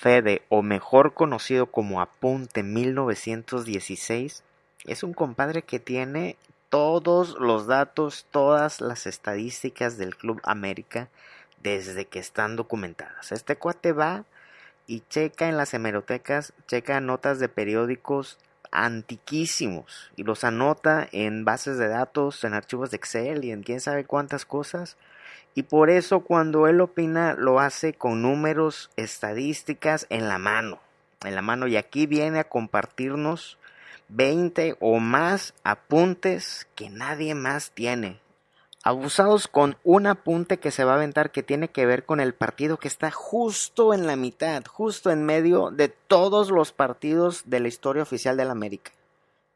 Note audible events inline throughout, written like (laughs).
Fede, o mejor conocido como Apunte 1916, es un compadre que tiene todos los datos, todas las estadísticas del Club América desde que están documentadas. Este cuate va y checa en las hemerotecas, checa notas de periódicos antiquísimos y los anota en bases de datos, en archivos de Excel y en quién sabe cuántas cosas y por eso cuando él opina lo hace con números, estadísticas en la mano, en la mano y aquí viene a compartirnos 20 o más apuntes que nadie más tiene. Abusados con un apunte que se va a aventar que tiene que ver con el partido que está justo en la mitad, justo en medio de todos los partidos de la historia oficial de la América.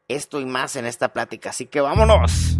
Esto y más en esta plática, así que vámonos.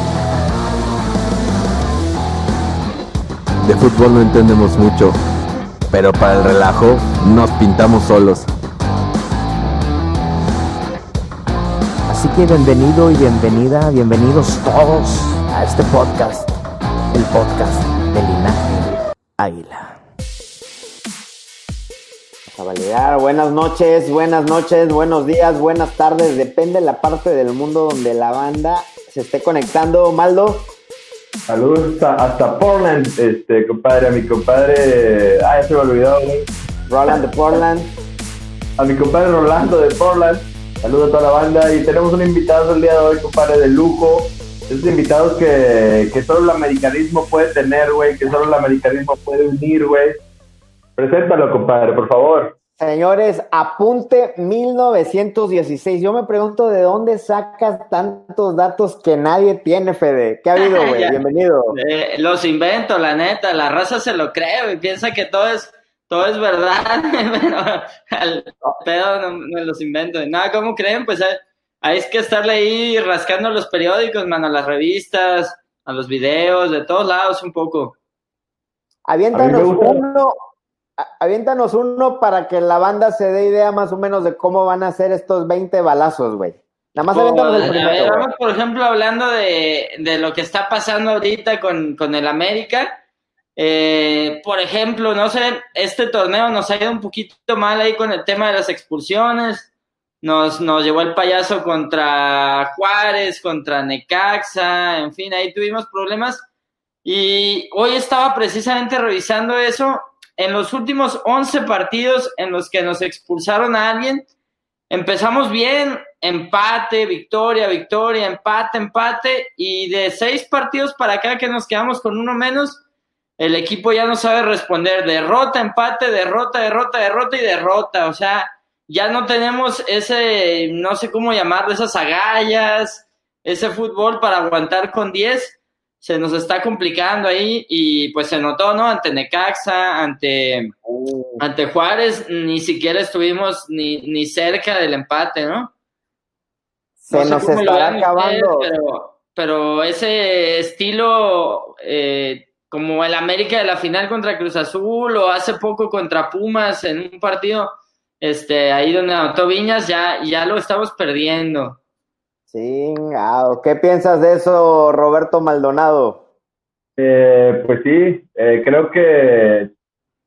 De fútbol no entendemos mucho, pero para el relajo nos pintamos solos. Así que bienvenido y bienvenida, bienvenidos todos a este podcast, el podcast de Linaje Águila. A validar, buenas noches, buenas noches, buenos días, buenas tardes, depende de la parte del mundo donde la banda se esté conectando. Maldo, Saludos hasta, hasta Portland, este, compadre, a mi compadre, ah, ya se me olvidó, güey. Roland de Portland. A mi compadre Rolando de Portland, saludos a toda la banda y tenemos un invitado el día de hoy, compadre, de lujo. Esos invitados que, que solo el americanismo puede tener, güey, que solo el americanismo puede unir, güey. Preséntalo, compadre, por favor. Señores, apunte 1916. Yo me pregunto de dónde sacas tantos datos que nadie tiene, Fede. ¿Qué ha habido, (laughs) güey? Bienvenido. Eh, los invento, la neta. La raza se lo cree, y piensa que todo es, todo es verdad. (laughs) Pero al pedo no me los invento. Nada, ¿cómo creen? Pues hay, hay que estarle ahí rascando los periódicos, mano, a las revistas, a los videos, de todos lados un poco. Aviéntanos uno, aviéntanos uno para que la banda se dé idea más o menos de cómo van a ser estos 20 balazos, güey. Nada más aviéntanos el primero. ver, vamos, por ejemplo, hablando de, de lo que está pasando ahorita con, con el América. Eh, por ejemplo, no sé, este torneo nos ha ido un poquito mal ahí con el tema de las expulsiones. Nos, nos llevó el payaso contra Juárez, contra Necaxa, en fin, ahí tuvimos problemas. Y hoy estaba precisamente revisando eso. En los últimos 11 partidos en los que nos expulsaron a alguien, empezamos bien, empate, victoria, victoria, empate, empate, y de seis partidos para acá que nos quedamos con uno menos, el equipo ya no sabe responder, derrota, empate, derrota, derrota, derrota y derrota, o sea, ya no tenemos ese, no sé cómo llamarlo, esas agallas, ese fútbol para aguantar con 10, se nos está complicando ahí y pues se notó, ¿no? Ante Necaxa, ante, ante Juárez, ni siquiera estuvimos ni, ni cerca del empate, ¿no? Se No sé nos vean acabando. ustedes, pero, pero ese estilo, eh, como el América de la final contra Cruz Azul o hace poco contra Pumas en un partido, este, ahí donde anotó Viñas, ya, ya lo estamos perdiendo. Chingado. ¿Qué piensas de eso, Roberto Maldonado? Eh, pues sí, eh, creo que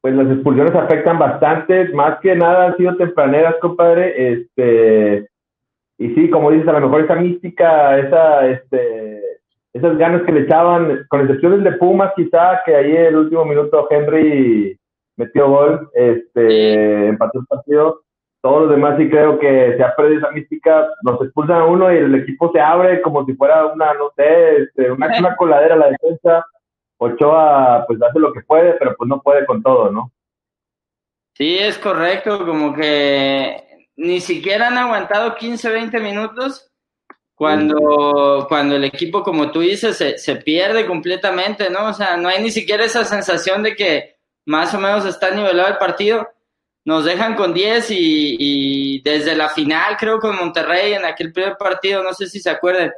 pues las expulsiones afectan bastante, más que nada han sido tempraneras, compadre, este, y sí, como dices, a lo mejor esa mística, esa, este, esas ganas que le echaban, con excepciones de Pumas quizá, que ahí en el último minuto Henry metió gol, este, empató el partido. Todos los demás sí creo que se ha perdido esa mística, nos expulsan a uno y el equipo se abre como si fuera una, no sé, este, una, (laughs) una coladera a la defensa. Ochoa pues hace lo que puede, pero pues no puede con todo, ¿no? Sí, es correcto, como que ni siquiera han aguantado 15, 20 minutos cuando, cuando el equipo, como tú dices, se, se, pierde completamente, ¿no? O sea, no hay ni siquiera esa sensación de que más o menos está nivelado el partido. Nos dejan con 10 y, y desde la final, creo, con Monterrey en aquel primer partido, no sé si se acuerdan,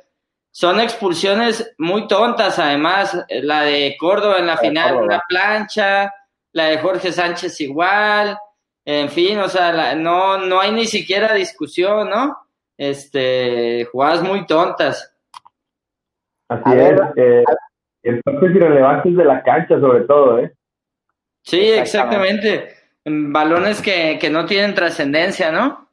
son expulsiones muy tontas, además, la de Córdoba en la final, una plancha, la de Jorge Sánchez igual, en fin, o sea, la, no, no hay ni siquiera discusión, ¿no? este, jugadas muy tontas. Así es, eh, entonces irrelevantes de la cancha sobre todo, ¿eh? Sí, exactamente. Balones que, que no tienen trascendencia, ¿no?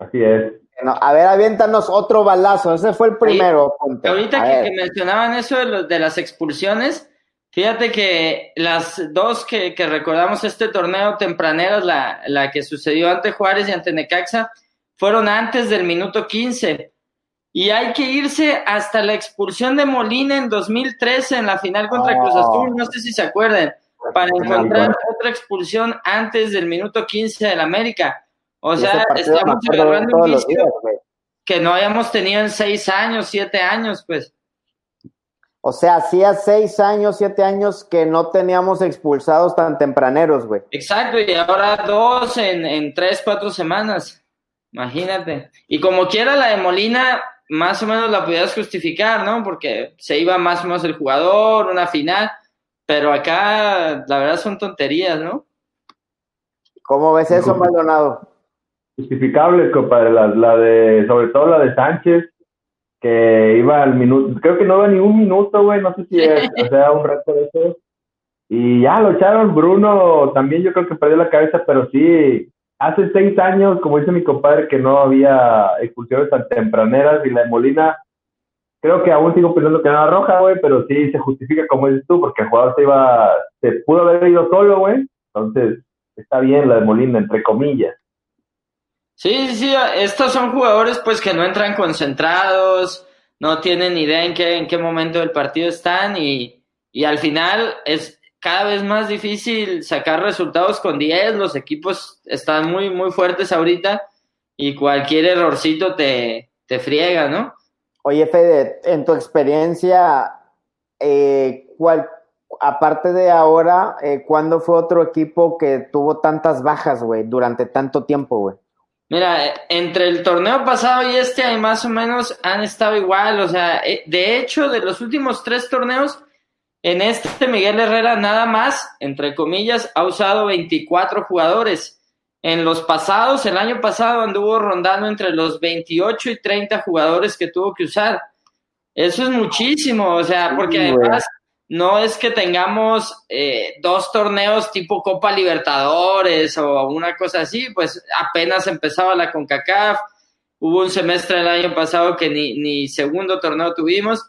Así es. a ver, aviéntanos otro balazo. Ese fue el primero. ahorita que, que, mencionaban eso de, los, de las expulsiones, fíjate que las dos que, que recordamos este torneo tempraneras, la, la que sucedió ante Juárez y ante Necaxa, fueron antes del minuto 15. Y hay que irse hasta la expulsión de Molina en 2013 en la final contra Cruz Azul, no sé si se acuerdan, para encontrar otra expulsión antes del minuto 15 del América. O sea, estamos hablando un inicio que no habíamos tenido en seis años, siete años, pues. O sea, hacía seis años, siete años que no teníamos expulsados tan tempraneros, güey. Exacto, y ahora dos en, en tres, cuatro semanas. Imagínate. Y como quiera la de Molina, más o menos la podías justificar, ¿no? Porque se iba más o menos el jugador, una final, pero acá la verdad son tonterías, ¿no? ¿Cómo ves eso, Maldonado? Justificables, compadre, la, la de, sobre todo la de Sánchez, que iba al minuto, creo que no iba ni un minuto, güey, no sé si es, (laughs) o sea, un resto de eso. Y ya lo echaron, Bruno también yo creo que perdió la cabeza, pero sí, hace seis años, como dice mi compadre, que no había expulsiones tan tempraneras y la de Molina, creo que aún sigo pensando que era roja, güey, pero sí se justifica como dices tú, porque el jugador se iba, se pudo haber ido solo, güey, entonces está bien la de Molina, entre comillas. Sí, sí, estos son jugadores pues que no entran concentrados, no tienen idea en qué, en qué momento del partido están y, y al final es, cada vez más difícil sacar resultados con 10, los equipos están muy, muy fuertes ahorita y cualquier errorcito te, te friega, ¿no? Oye, Fede, en tu experiencia, eh, ¿cuál, aparte de ahora, eh, ¿cuándo fue otro equipo que tuvo tantas bajas, güey, durante tanto tiempo, güey? Mira, entre el torneo pasado y este, hay más o menos han estado igual, o sea, eh, de hecho, de los últimos tres torneos, en este Miguel Herrera nada más, entre comillas, ha usado 24 jugadores. En los pasados, el año pasado anduvo rondando entre los 28 y 30 jugadores que tuvo que usar. Eso es muchísimo, o sea, porque además no es que tengamos eh, dos torneos tipo Copa Libertadores o una cosa así, pues apenas empezaba la CONCACAF, hubo un semestre el año pasado que ni, ni segundo torneo tuvimos,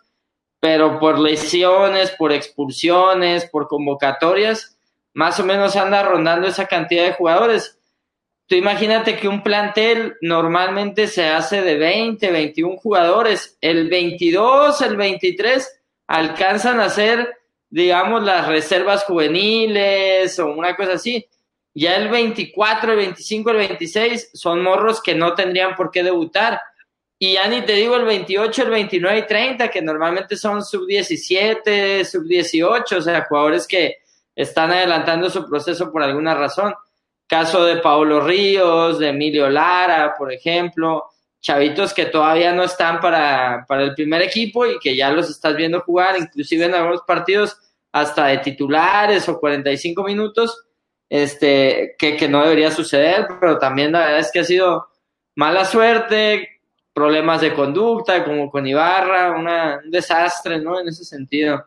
pero por lesiones, por expulsiones, por convocatorias, más o menos anda rondando esa cantidad de jugadores. Tú imagínate que un plantel normalmente se hace de 20, 21 jugadores. El 22, el 23 alcanzan a ser, digamos, las reservas juveniles o una cosa así. Ya el 24, el 25, el 26 son morros que no tendrían por qué debutar. Y ya ni te digo el 28, el 29 y 30, que normalmente son sub 17, sub 18, o sea, jugadores que están adelantando su proceso por alguna razón. Caso de Paulo Ríos, de Emilio Lara, por ejemplo, chavitos que todavía no están para, para el primer equipo y que ya los estás viendo jugar, inclusive en algunos partidos hasta de titulares o 45 minutos, este, que, que no debería suceder, pero también la verdad es que ha sido mala suerte, problemas de conducta, como con Ibarra, una, un desastre, ¿no? En ese sentido.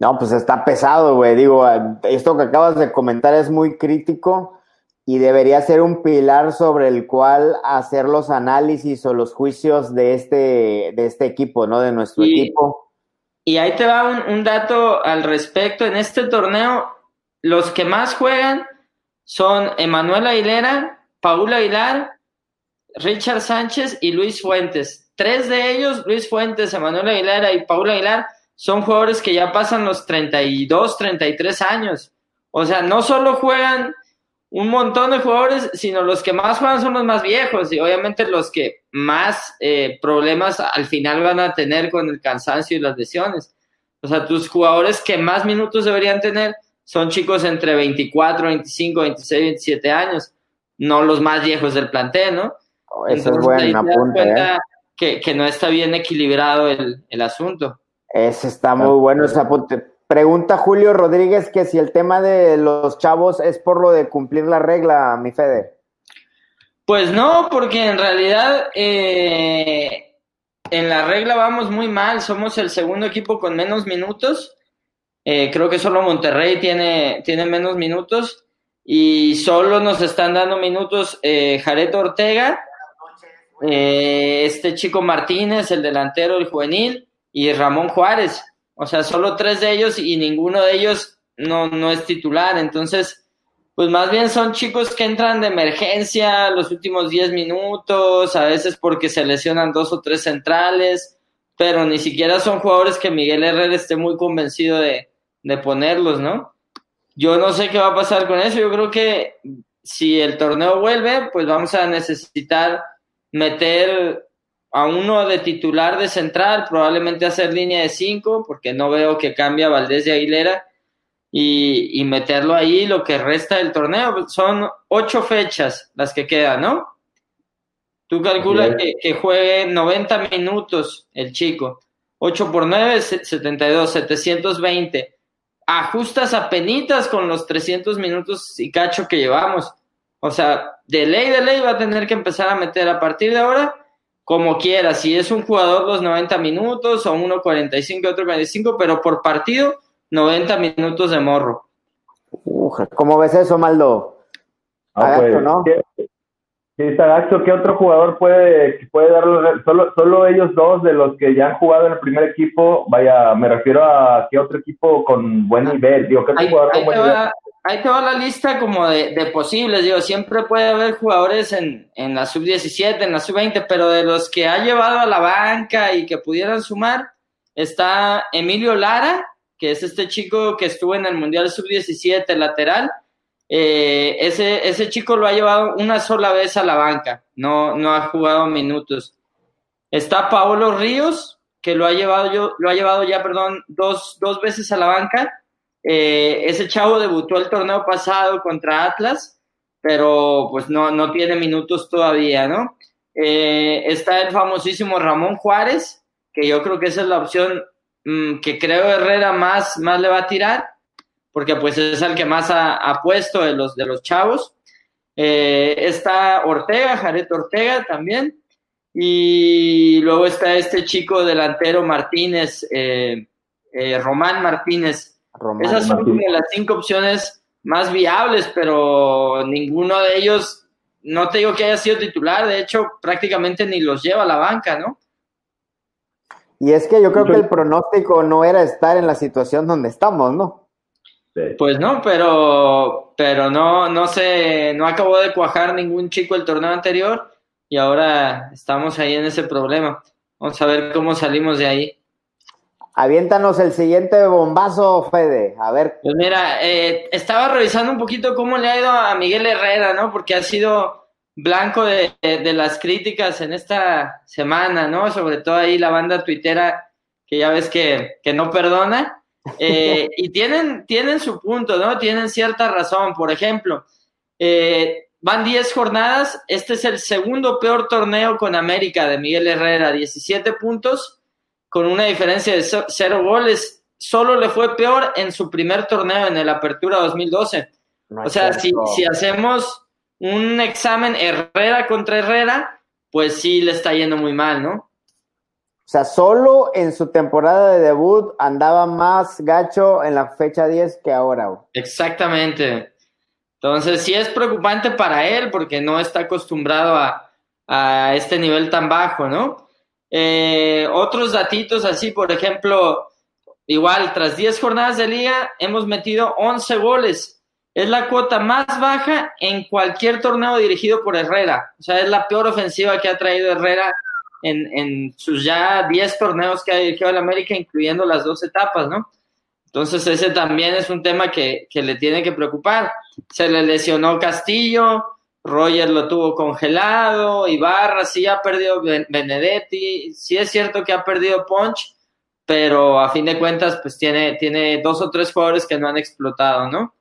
No, pues está pesado, güey. Digo, esto que acabas de comentar es muy crítico y debería ser un pilar sobre el cual hacer los análisis o los juicios de este, de este equipo, ¿no? De nuestro Y- equipo. Y ahí te va un, un dato al respecto. En este torneo, los que más juegan son Emanuel Aguilera, Paul Aguilar, Richard Sánchez y Luis Fuentes. Tres de ellos, Luis Fuentes, Emanuel Aguilera y Paul Aguilar, son jugadores que ya pasan los 32, 33 años. O sea, no solo juegan un montón de jugadores, sino los que más juegan son los más viejos y obviamente los que más eh, problemas al final van a tener con el cansancio y las lesiones. O sea, tus jugadores que más minutos deberían tener son chicos entre 24, 25, 26, 27 años, no los más viejos del plantel, ¿no? Oh, Ese es Entonces, buen ahí te das apunte, ¿eh? que, que no está bien equilibrado el, el asunto. Ese está muy bueno ese apunte. Pregunta Julio Rodríguez que si el tema de los chavos es por lo de cumplir la regla, mi Fede. Pues no, porque en realidad eh, en la regla vamos muy mal. Somos el segundo equipo con menos minutos. Eh, creo que solo Monterrey tiene, tiene menos minutos. Y solo nos están dando minutos eh, Jared Ortega, eh, este chico Martínez, el delantero, el juvenil, y Ramón Juárez. O sea, solo tres de ellos y ninguno de ellos no, no es titular. Entonces, pues más bien son chicos que entran de emergencia los últimos 10 minutos, a veces porque se lesionan dos o tres centrales, pero ni siquiera son jugadores que Miguel Herrera esté muy convencido de, de ponerlos, ¿no? Yo no sé qué va a pasar con eso, yo creo que si el torneo vuelve, pues vamos a necesitar meter a uno de titular de central, probablemente hacer línea de cinco, porque no veo que cambie a Valdés de Aguilera, y, y meterlo ahí lo que resta del torneo. Son ocho fechas las que quedan, ¿no? Tú calculas que, que juegue 90 minutos el chico. 8 por 9, 72, 720. Ajustas a penitas con los 300 minutos y cacho que llevamos. O sea, de ley, de ley va a tener que empezar a meter a partir de ahora como quiera. Si es un jugador los 90 minutos o uno 45 y otro 45, pero por partido 90 minutos de morro. Uja, ¿Cómo ves eso, Maldo? Ah, Agacho, pues, ¿no? ¿qué-. ¿Qué otro jugador puede, puede darle? Solo, solo ellos dos de los que ya han jugado en el primer equipo. Vaya, me refiero a qué otro equipo con buen nivel. Digo, ¿qué otro Ahí, jugador ahí con buen nivel? Ahí te va la lista como de, de posibles. Digo, siempre puede haber jugadores en, en la sub-17, en la sub-20, pero de los que ha llevado a la banca y que pudieran sumar, está Emilio Lara, que es este chico que estuvo en el Mundial sub-17 lateral. Eh, ese, ese chico lo ha llevado una sola vez a la banca, no, no ha jugado minutos. Está Paolo Ríos, que lo ha llevado, yo, lo ha llevado ya, perdón, dos, dos veces a la banca. Eh, ese chavo debutó el torneo pasado contra Atlas, pero pues no, no tiene minutos todavía, ¿no? Eh, está el famosísimo Ramón Juárez, que yo creo que esa es la opción mm, que creo Herrera más, más le va a tirar, porque pues es el que más ha, puesto de los, de los chavos. Eh, está Ortega, Jared Ortega también. Y luego está este chico delantero Martínez, Román Martínez. Román Esas son como las cinco opciones más viables, pero ninguno de ellos, no te digo que haya sido titular, de hecho prácticamente ni los lleva a la banca, ¿no? Y es que yo creo que el pronóstico no era estar en la situación donde estamos, ¿no? Pues no, pero, pero no, no sé, no acabó de cuajar ningún chico el torneo anterior y ahora estamos ahí en ese problema. Vamos a ver cómo salimos de ahí. Aviéntanos el siguiente bombazo, Fede. A ver, Pues mira, eh, estaba revisando un poquito cómo le ha ido a Miguel Herrera, ¿no? Porque ha sido blanco de, de- de las críticas en esta semana, ¿no? Sobre todo ahí la banda tuitera que ya ves que, que no perdona. Eh, (laughs) y tienen, tienen su punto, ¿no? Tienen cierta razón. Por ejemplo, eh, van 10 jornadas. Este es el segundo peor torneo con América de Miguel Herrera, 17 puntos, con una diferencia de cero goles. Solo le fue peor en su primer torneo, en el Apertura 2012. no O sea, si, hacemos un examen Herrera contra Herrera, pues sí le está yendo muy mal, ¿no? O sea, solo en su temporada de debut andaba más gacho en la fecha 10 que ahora. Exactamente. Entonces sí es preocupante para él porque no está acostumbrado a, a este nivel tan bajo, ¿no? Eh, otros datitos así, por ejemplo, igual, tras 10 jornadas de liga, hemos metido 11 goles. Es la cuota más baja en cualquier torneo dirigido por Herrera. O sea, es la peor ofensiva que ha traído Herrera en, en sus ya 10 torneos que ha dirigido al América, incluyendo las dos etapas, ¿no? Entonces ese también es un tema que, que le tiene que preocupar. Se le lesionó Castillo, Roger lo tuvo congelado, Ibarra sí ha perdido Benedetti, sí es cierto que ha perdido Ponch, pero a fin de cuentas pues tiene, tiene dos o tres jugadores que no han explotado, ¿no?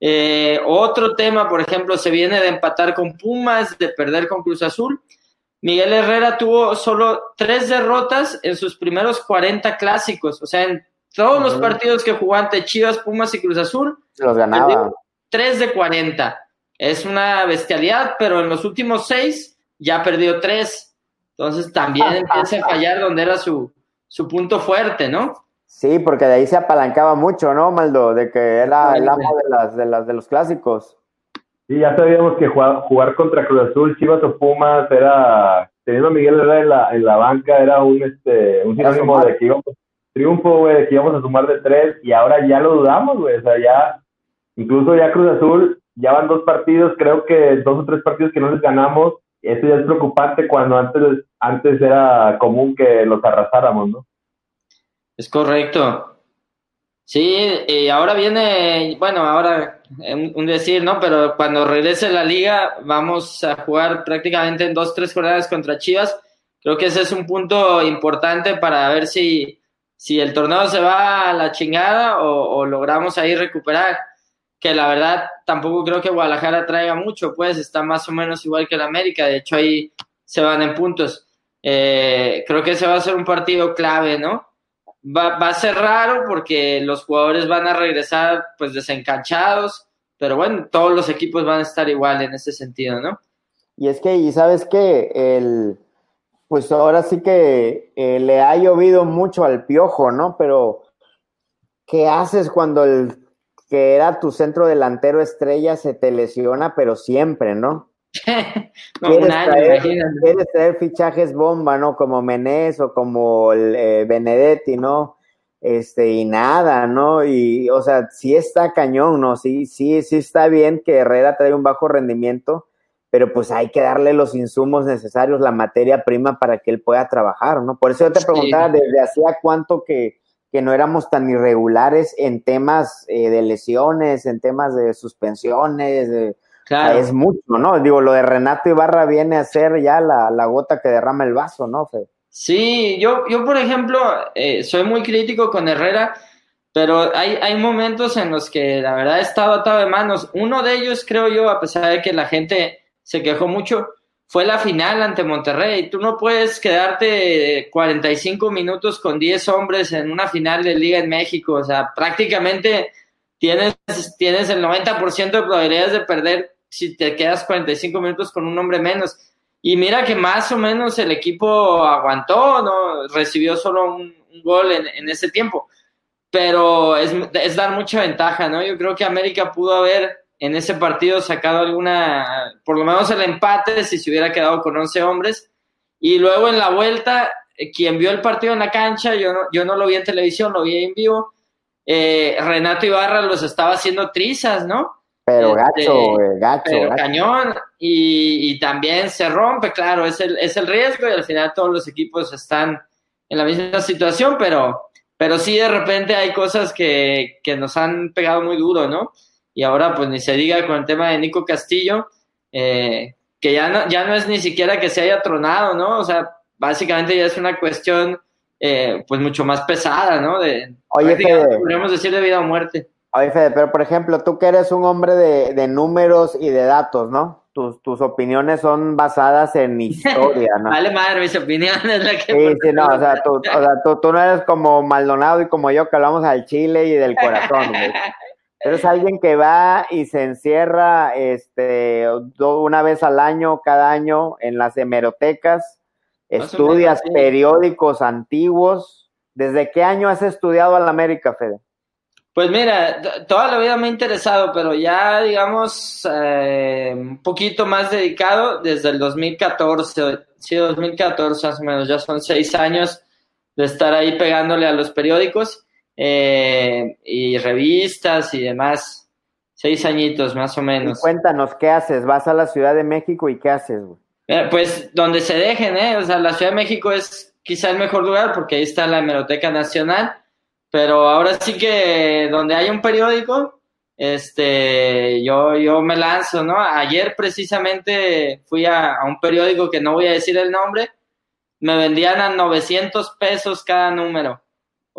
Eh, otro tema, por ejemplo, se viene de empatar con Pumas, de perder con Cruz Azul. Miguel Herrera tuvo solo tres derrotas en sus primeros 40 clásicos, o sea, en todos los partidos que jugó ante Chivas, Pumas y Cruz Azul, los ganaba. Tres de 40 es una bestialidad, pero en los últimos seis ya perdió tres. Entonces también (laughs) empieza a fallar donde era su, su punto fuerte, ¿no? Sí, porque de ahí se apalancaba mucho, ¿no, Maldo? De que era el amo de, las, de, las, de los clásicos. Sí, ya sabíamos que jugar, jugar contra Cruz Azul, Chivas o Pumas era, teniendo a Miguel Herrera en la, en la banca, era un, este, un sinónimo de que íbamos, triunfo, güey, de que íbamos a sumar de tres, y ahora ya lo dudamos, güey, o sea, ya, incluso ya Cruz Azul ya van dos partidos, creo que dos o tres partidos que no les ganamos. Eso ya es preocupante cuando antes, antes era común que los arrasáramos, ¿no? Es correcto. Sí, y ahora viene, bueno, ahora un decir, ¿no? Pero cuando regrese la liga, vamos a jugar prácticamente en dos, tres jornadas contra Chivas. Creo que ese es un punto importante para ver si, si el torneo se va a la chingada o logramos ahí recuperar que la verdad tampoco creo que Guadalajara traiga mucho, pues está más o menos igual que el América, de hecho ahí se van en puntos. Eh, creo que ese va a ser un partido clave, ¿no? Va, a ser raro porque los jugadores van a regresar pues desencanchados, pero bueno, todos los equipos van a estar igual en ese sentido, ¿no? Y es que, y sabes que el, pues ahora sí que eh, le ha llovido mucho al piojo, ¿no? Pero, ¿qué haces cuando el que era tu centro delantero estrella se te lesiona, pero siempre, ¿no? (laughs) no un año, quieres traer fichajes bomba, ¿no? Como Menés o como el, eh, Benedetti, ¿no? Este, y nada, ¿no? Y, o sea, sí está cañón, ¿no? Sí, sí, sí está bien que Herrera trae un bajo rendimiento, pero pues hay que darle los insumos necesarios, la materia prima para que él pueda trabajar, ¿no? Por eso yo te preguntaba desde hacía cuánto que, que no éramos tan irregulares en temas eh, de lesiones, en temas de suspensiones. claro. es mucho, ¿no? Digo, lo de Renato Ibarra viene a ser ya la, gota que derrama el vaso, ¿no, Fe? Sí, yo, yo por ejemplo, eh, soy muy crítico con Herrera, pero hay, hay momentos en los que la verdad he estado atado de manos. Uno de ellos, creo yo, a pesar de que la gente se quejó mucho, fue la final ante Monterrey. Tú no puedes quedarte 45 minutos con 10 hombres en una final de Liga en México. O sea, prácticamente tienes, tienes el 90% de probabilidades de perder si te quedas 45 minutos con un hombre menos. Y mira que más o menos el equipo aguantó, ¿no? Recibió solo un, gol en, en, ese tiempo. Pero es, es dar mucha ventaja, ¿no? Yo creo que América pudo haber en ese partido sacado alguna, por lo menos el empate, si se hubiera quedado con 11 hombres. Y luego en la vuelta, eh, quien vio el partido en la cancha, yo no, yo no lo vi en televisión, lo vi en vivo, eh, Renato Ibarra los estaba haciendo trizas, ¿no? Pero este, gacho, gacho. Cañón. Y, y, también se rompe, claro, es el, es el riesgo y al final todos los equipos están en la misma situación, pero, pero sí de repente hay cosas que, que nos han pegado muy duro, ¿no? Y ahora pues ni se diga con el tema de Nico Castillo, eh, que ya no, ya no es ni siquiera que se haya tronado, ¿no? O sea, básicamente ya es una cuestión eh, pues mucho más pesada, ¿no? De, Oye, Fede, podríamos decir de vida o muerte. Oye, Fede, pero por ejemplo, tú que eres un hombre de, de números y de datos, ¿no? Tus, tus, opiniones son basadas en (laughs) historia, ¿no? vale madre, mis opiniones. La que sí, sí, no, o sea, tú, o sea tú, tú, no eres como Maldonado y como yo que hablamos al chile y del corazón, güey. (laughs) Eres alguien que va y se encierra este, una vez al año, cada año, en las hemerotecas, estudias periódicos antiguos. ¿Desde qué año has estudiado a la América, Fede? Pues mira, toda la vida me ha interesado, pero ya, digamos, eh, un poquito más dedicado desde el 2014, sí, 2014 más o menos, ya son seis años de estar ahí pegándole a los periódicos eh, y revistas y demás. Seis añitos más o Y menos. cuéntanos, ¿qué haces? ¿Vas a la Ciudad de México y qué haces, güey? Eh, Pues donde se dejen, ¿eh? O sea, la Ciudad de México es quizá el mejor lugar porque ahí está la Hemeroteca Nacional, pero ahora sí que donde hay un periódico, este, yo, yo me lanzo, ¿no? Ayer precisamente fui a, a un periódico que no voy a decir el nombre, me vendían a 900 pesos cada número.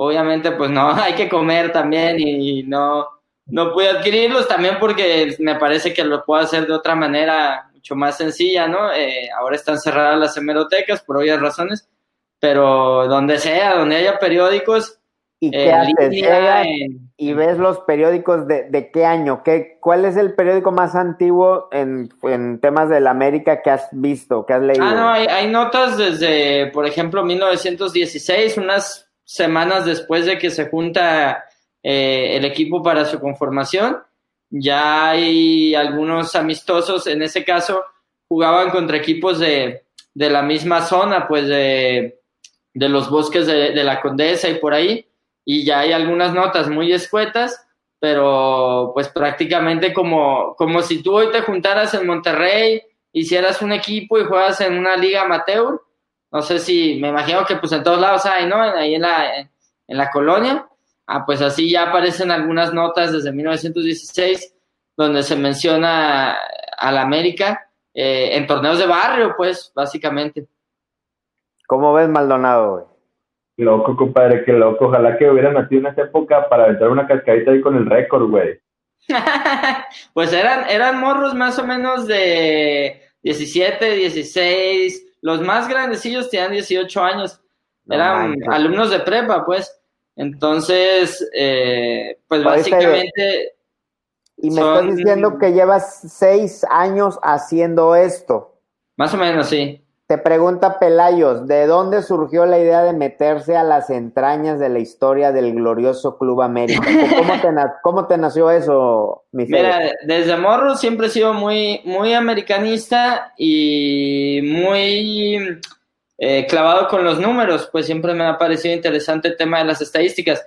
Obviamente, pues no, (laughs) hay que comer también y no, no pude adquirirlos también porque me parece que lo puedo hacer de otra manera mucho más sencilla, ¿no? Eh, ahora están cerradas las hemerotecas por obvias razones, pero donde sea, donde haya periódicos, ¿Y qué haces? línea, y ves los periódicos de, de qué año, ¿Qué, ¿cuál es el periódico más antiguo en, en temas de la América que has visto, que has leído? Ah, no, hay, hay notas desde, por ejemplo, 1916, unas semanas después de que se junta eh, el equipo para su conformación. Ya hay algunos amistosos, en ese caso, jugaban contra equipos de, de la misma zona, pues de, de los bosques de, la Condesa y por ahí. Y ya hay algunas notas muy escuetas, pero pues prácticamente como, como si tú hoy te juntaras en Monterrey hicieras un equipo y juegas en una liga amateur, no sé si, me imagino que pues en todos lados hay, ¿no? Ahí en la, en la colonia, ah, pues así ya aparecen algunas notas desde 1916 donde se menciona a la América eh, en torneos de barrio, pues, básicamente. ¿Cómo ves Maldonado, güey? Loco, compadre, qué loco. Ojalá que hubiera nacido en esa época para aventar una cascadita ahí con el récord, güey. (laughs) pues eran, eran morros más o menos de 17, 16, los más grandecillos tenían 18 años, No eran alumnos de prepa, pues. Entonces, eh, pues básicamente, Y me Son- estás diciendo que llevas seis años haciendo esto. más o menos, sí. Te pregunta Pelayos, ¿de dónde surgió la idea de meterse a las entrañas de la historia del glorioso Club América? ¿Cómo te, (laughs) na- cómo te nació eso, mi? Mira, desde morro siempre he sido muy, muy americanista y muy eh, clavado con los números, pues siempre me ha parecido interesante el tema de las estadísticas.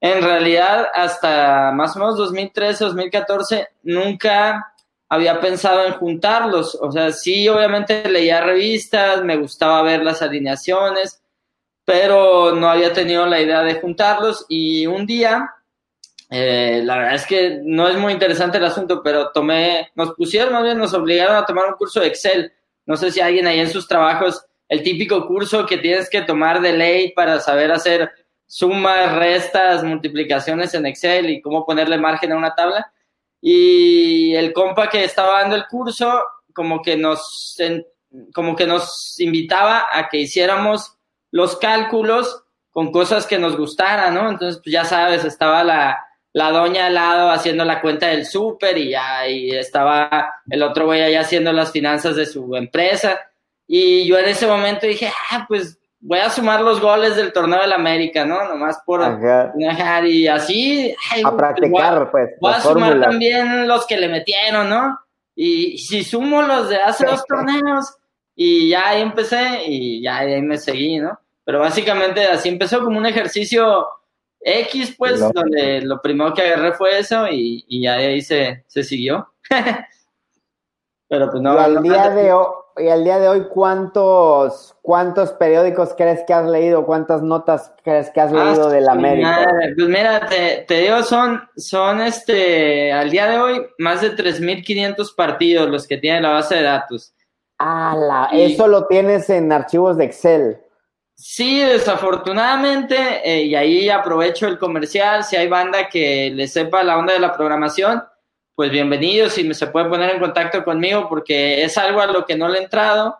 En realidad, hasta más o menos 2013, 2014, nunca había pensado en juntarlos. O sea, sí, obviamente leía revistas, me gustaba ver las alineaciones, pero no había tenido la idea de juntarlos y un día eh, la verdad es que no es muy interesante el asunto, pero tomé, nos pusieron, más bien nos obligaron a tomar un curso de Excel. No sé si alguien ahí en sus trabajos, el típico curso que tienes que tomar de ley para saber hacer sumas, restas, multiplicaciones en Excel y cómo ponerle margen a una tabla. Y el compa que estaba dando el curso, como que nos, como que nos invitaba a que hiciéramos los cálculos con cosas que nos gustaran, ¿no? Entonces, pues ya sabes, estaba la, la doña al lado haciendo la cuenta del súper y ya, estaba el otro güey allá haciendo las finanzas de su empresa. Y yo en ese momento dije, ah, pues voy a sumar los goles del torneo del América, ¿no? Nomás por... Ajá. Ajá, y así... ay, A practicar, pues, Voy a sumar también los que le metieron, ¿no? Y si sumo los de hace dos torneos, y ya ahí empecé, y ya ahí me seguí, ¿no? Pero básicamente así empezó como un ejercicio X, pues, donde lo primero que agarré fue eso, y, y ya de ahí se, se siguió. (laughs) Pero pues no. y, al día de hoy, y al día de hoy, ¿cuántos, ¿cuántos periódicos crees que has leído? ¿Cuántas notas crees que has leído Ah, de la su América? madre. Pues mira, te, te digo, son, son este, al día de hoy, más de 3.500 partidos los que tiene la base de datos. Ah, la- Y- eso lo tienes en archivos de Excel. Sí, desafortunadamente, eh, y ahí aprovecho el comercial, si hay banda que le sepa la onda de la programación, pues bienvenidos y se puede poner en contacto conmigo porque es algo a lo que no le he entrado,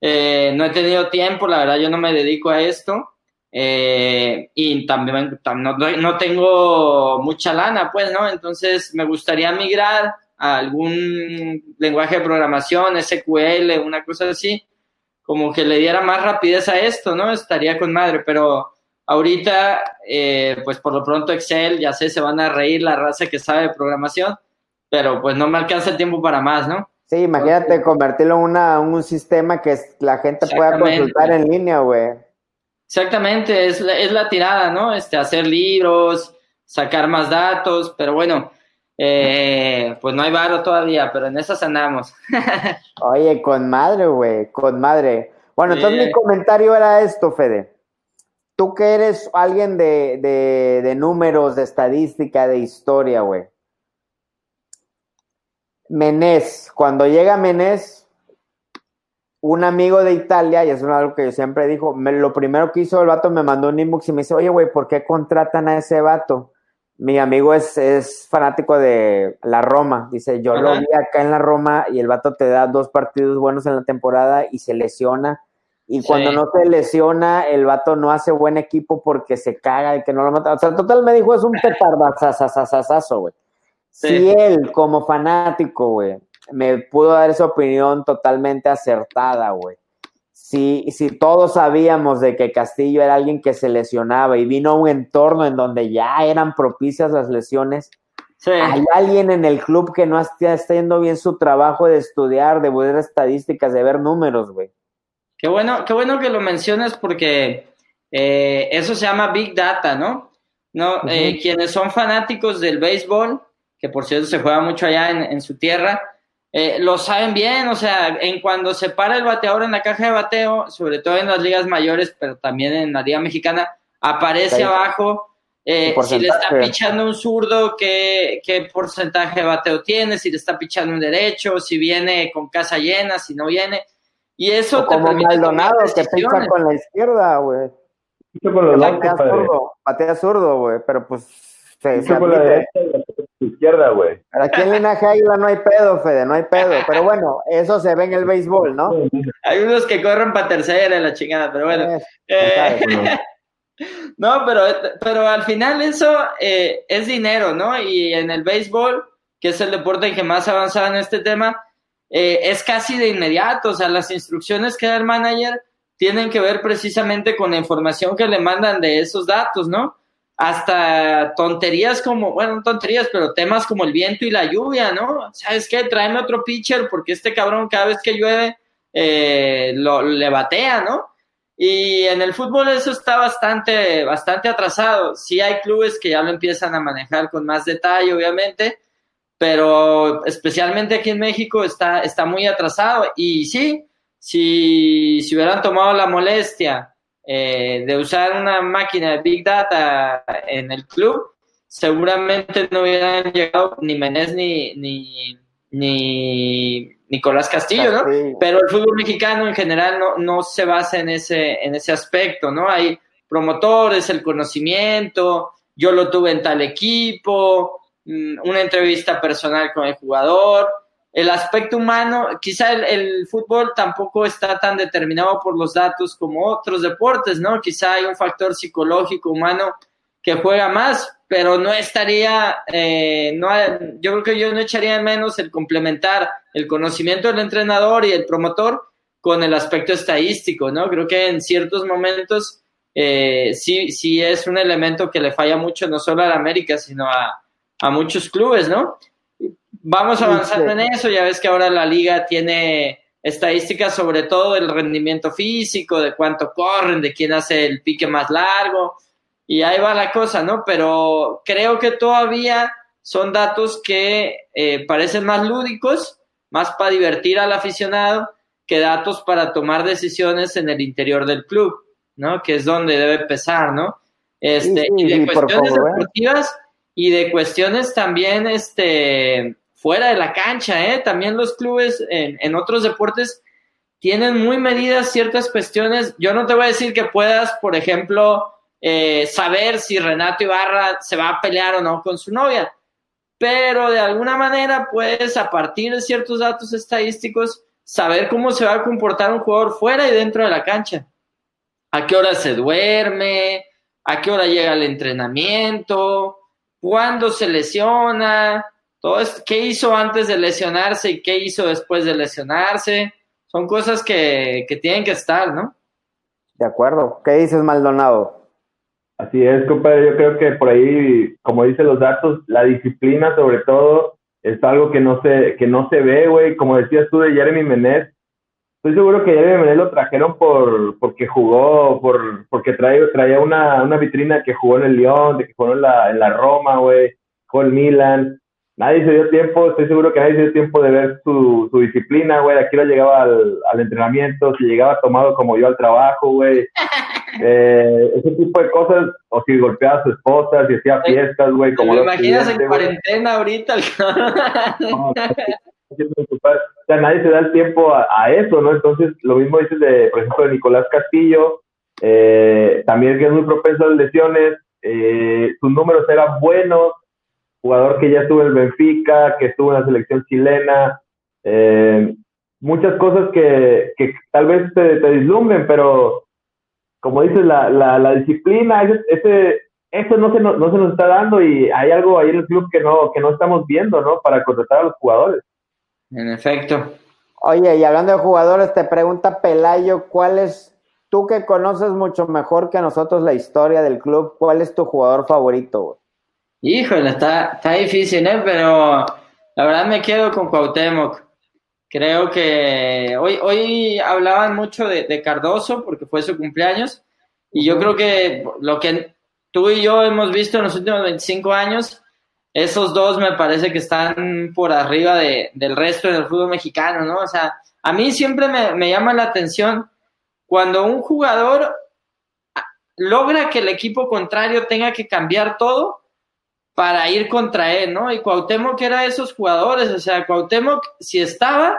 eh, no he tenido tiempo, la verdad yo no me dedico a esto eh, y también tam- no, no tengo mucha lana, pues, ¿no? Entonces me gustaría migrar a algún lenguaje de programación, SQL, una cosa así como que le diera más rapidez a esto, ¿no? Estaría con madre, pero Ahorita, eh, pues por lo pronto Excel, ya sé, se van a reír la raza que sabe de programación, pero pues no me alcanza el tiempo para más, ¿no? Sí, imagínate convertirlo en una, un sistema que la gente pueda consultar en línea, güey. Exactamente, es la, es la tirada, ¿no? Este, hacer libros, sacar más datos, pero bueno, eh, pues no hay varo todavía, pero en esas andamos. (laughs) Oye, con madre, güey, con madre. Bueno, entonces mi comentario era esto, Fede. Tú que eres alguien de, de, de números, de estadística, de historia, güey. Menés, cuando llega Menés, un amigo de Italia, y es algo que yo siempre dijo, lo primero que hizo el vato me mandó un inbox y me dice, oye, güey, ¿por qué contratan a ese vato? Mi amigo es, es fanático de la Roma, dice, yo lo vi acá en la Roma y el vato te da dos partidos buenos en la temporada y se lesiona. Y cuando no se lesiona, el vato no hace buen equipo porque se caga y que no lo mata. O sea, total me dijo, es un (laughs) petardazazazazazo, güey. Si él, como fanático, güey, me pudo dar esa opinión totalmente acertada, güey. Si, si todos sabíamos de que Castillo era alguien que se lesionaba y vino a un entorno en donde ya eran propicias las lesiones, hay alguien en el club que no está haciendo bien su trabajo de estudiar, de ver estadísticas, de ver números, güey. Qué bueno, qué bueno que lo mencionas porque eh, eso se llama Big Data, ¿no? no eh, quienes son fanáticos del béisbol que por cierto se juega mucho allá en, su tierra, eh, lo saben bien, o sea, en cuando se para el bateador en la caja de bateo, sobre todo en las ligas mayores, pero también en la liga mexicana, aparece abajo eh, si le está pichando un zurdo, ¿qué, qué porcentaje de bateo tiene, si le está pichando un derecho, si viene con casa llena, si no viene. Y eso como Maldonado que picha con la izquierda, güey. Batea zurdo, batea zurdo, güey, pero pues se, se izquierda, güey. Aquí en Linaje Águila no hay pedo, Fede, no hay pedo. Pero bueno, eso se ve en el béisbol, ¿no? Hay unos que corren para tercera en la chingada, pero bueno. Eh, (laughs) no, pero, pero al final eso eh, es dinero, ¿no? Y en el béisbol, que es el deporte que más avanzado en este tema, eh, es casi de inmediato. O sea, las instrucciones que da el manager tienen que ver precisamente con la información que le mandan de esos datos, ¿no? Hasta tonterías como, bueno, no tonterías, pero temas como el viento y la lluvia, ¿no? ¿Sabes qué? Tráeme otro pitcher porque este cabrón cada vez que llueve eh, lo, le batea, ¿no? Y en el fútbol eso está bastante, bastante atrasado. Sí hay clubes que ya lo empiezan a manejar con más detalle, obviamente, pero especialmente aquí en México está, está muy atrasado. Y sí, si, si hubieran tomado la molestia eh, de usar una máquina de Big Data en el club, seguramente no hubieran llegado ni Menés ni, ni, ni Nicolás Castillo, ¿no? Pero el fútbol mexicano en general no, no se basa en ese, en ese aspecto, ¿no? Hay promotores, el conocimiento, yo lo tuve en tal equipo, mm, una entrevista personal con el jugador, el aspecto humano, quizá el, fútbol tampoco está tan determinado por los datos como otros deportes, ¿no? Quizá hay un factor psicológico humano que juega más, pero no estaría, eh, no, yo creo que yo no echaría menos el complementar el conocimiento del entrenador y el promotor con el aspecto estadístico, ¿no? Creo que en ciertos momentos eh, sí, sí es un elemento que le falla mucho no solo a la América, sino a, a muchos clubes, ¿no? Vamos avanzando en eso, ya ves que ahora la liga tiene estadísticas sobre todo del rendimiento físico, de cuánto corren, de quién hace el pique más largo, y ahí va la cosa, ¿no? Pero creo que todavía son datos que eh, parecen más lúdicos, más para divertir al aficionado, que datos para tomar decisiones en el interior del club, ¿no? Que es donde debe pesar, ¿no? Este, y de cuestiones deportivas y de cuestiones también, este, fuera de la cancha, ¿eh? También los clubes en, otros deportes tienen muy medidas ciertas cuestiones. Yo no te voy a decir que puedas, por ejemplo, eh, saber si Renato Ibarra se va a pelear o no con su novia, pero de alguna manera puedes, a partir de ciertos datos estadísticos, saber cómo se va a comportar un jugador fuera y dentro de la cancha. A qué hora se duerme, a qué hora llega el entrenamiento, cuándo se lesiona, todo qué hizo antes de lesionarse y qué hizo después de lesionarse, son cosas que, tienen que estar, ¿no? De acuerdo. ¿Qué dices, Maldonado? Así es, compadre. Yo creo que por ahí, como dicen los datos, la disciplina sobre todo es algo que no se, que no se ve, güey. Como decías tú de Jeremy Menez, estoy seguro que Jeremy Menez lo trajeron por, porque jugó, por, porque trae, traía una, una vitrina que jugó en el Lyon, de que jugó en la, en la Roma, güey, jugó en Milan. Nadie se dio tiempo, estoy seguro que nadie se dio tiempo de ver su, su disciplina, güey. Aquí lo llegaba al, al entrenamiento, si llegaba tomado como yo al trabajo, güey. (laughs) Eh, ese tipo de cosas, o si golpeaba a su esposa, si hacía fiestas, güey. ¿Te lo imaginas en cuarentena ahorita? No, o sea, nadie se da el tiempo a, a, eso, ¿no? Entonces, lo mismo dices de, por ejemplo, de Nicolás Castillo, eh, también que es muy propenso a las lesiones, eh, sus números eran buenos, jugador que ya estuvo en el Benfica, que estuvo en la selección chilena, eh, muchas cosas que, que tal vez te, te, dislumbren, pero como dices, la, la, la disciplina, ese, ese, eso no se, nos, no se nos está dando y hay algo ahí en el club que no, que no estamos viendo, ¿no? Para contratar a los jugadores. En efecto. Oye, y hablando de jugadores, te pregunta Pelayo, ¿cuál es, tú que conoces mucho mejor que nosotros la historia del club, cuál es tu jugador favorito? Híjole, está, está difícil, ¿eh? Pero la verdad me quedo con Cuauhtémoc. Creo que hoy, hoy hablaban mucho de, de Cardoso porque fue su cumpleaños y yo creo que lo que tú y yo hemos visto en los últimos 25 años, esos dos me parece que están por arriba de, del resto del fútbol mexicano, ¿no? O sea, a mí siempre me, me llama la atención cuando un jugador logra que el equipo contrario tenga que cambiar todo para ir contra él, ¿no? Y Cuauhtémoc era de esos jugadores, o sea, Cuauhtémoc si estaba,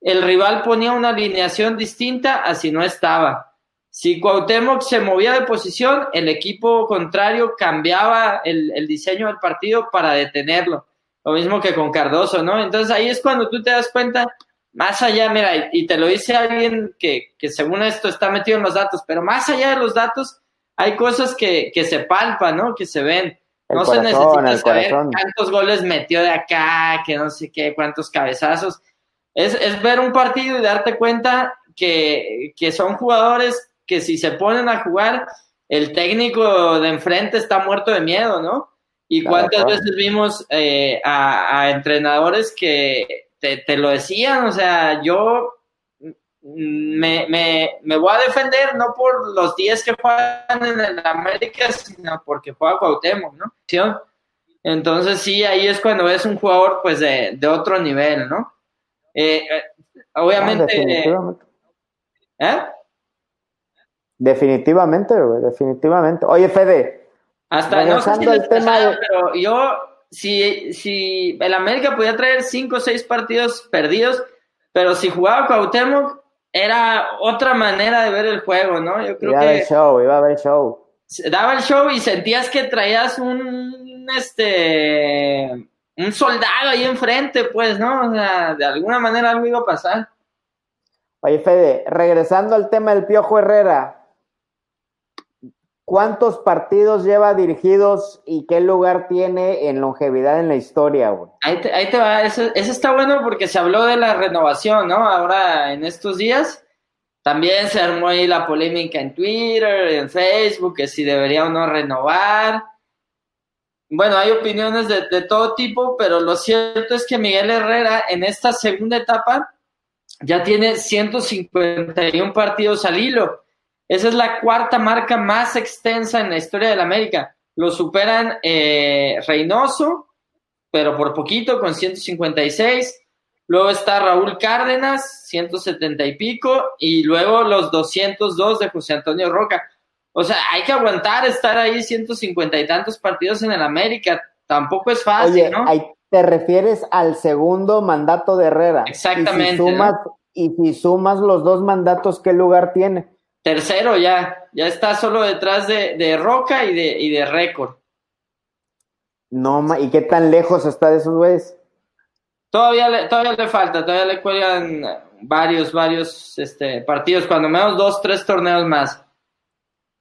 el rival ponía una alineación distinta a si no estaba. Si Cuauhtémoc se movía de posición, el equipo contrario cambiaba el, el, diseño del partido para detenerlo. Lo mismo que con Cardoso, ¿no? Entonces ahí es cuando tú te das cuenta, más allá, mira, y te lo dice alguien que, que según esto está metido en los datos, pero más allá de los datos, hay cosas que, que se palpan, ¿no? Que se ven. El no corazón, se necesita saber corazón. cuántos goles metió de acá, que no sé qué, cuántos cabezazos. Es, es ver un partido y darte cuenta que, que son jugadores que si se ponen a jugar, el técnico de enfrente está muerto de miedo, ¿no? Y Claro, cuántas claro. veces vimos eh, a, a entrenadores que te, te lo decían, o sea, yo me, me, me voy a defender no por los 10 que juegan en el América, sino porque juega Cuauhtémoc, ¿no? ¿Sí? Entonces sí, ahí es cuando ves un jugador pues de, de otro nivel, ¿no? Eh, eh, Ah, obviamente... definitivamente. ¿eh? Definitivamente, güey, definitivamente. Oye, Fede, Hasta no sé si Regresando al les tema de- pero yo, si, si el América podía traer cinco o seis partidos perdidos, pero si jugaba Cuauhtémoc, era otra manera de ver el juego, ¿no? Yo creo iba a haber que show, iba a haber show. daba el show y sentías que traías un, este, un soldado ahí enfrente, pues, ¿no? O sea, de alguna manera algo iba a pasar. Oye, Fede, regresando al tema del Piojo Herrera, ¿cuántos partidos lleva dirigidos y qué lugar tiene en longevidad en la historia? Ahí te, va, eso, está bueno porque se habló de la renovación, ¿no? Ahora en estos días también se armó ahí la polémica en Twitter, en Facebook, que si debería o no renovar. Bueno, hay opiniones de, de todo tipo, pero lo cierto es que Miguel Herrera en esta segunda etapa ya tiene 151 partidos al hilo. Esa es la cuarta marca más extensa en la historia del América. Lo superan eh, Reynoso, pero por poquito, con 156. Luego está Raúl Cárdenas, 170 y pico. Y luego los 202 de José Antonio Roca. O sea, hay que aguantar estar ahí 150 y tantos partidos en el América. Tampoco es fácil, Oye, ¿no? ahí te refieres al segundo mandato de Herrera. Exactamente, Y si sumas, y si sumas los dos mandatos, ¿qué lugar tiene? Tercero ya. Ya está solo detrás de, de Roca y de, y de Récord. No, ma- ¿y qué tan lejos está de esos güeyes? Todavía le, todavía le falta, todavía le cuelgan varios, varios este, partidos, cuando menos dos, tres torneos más.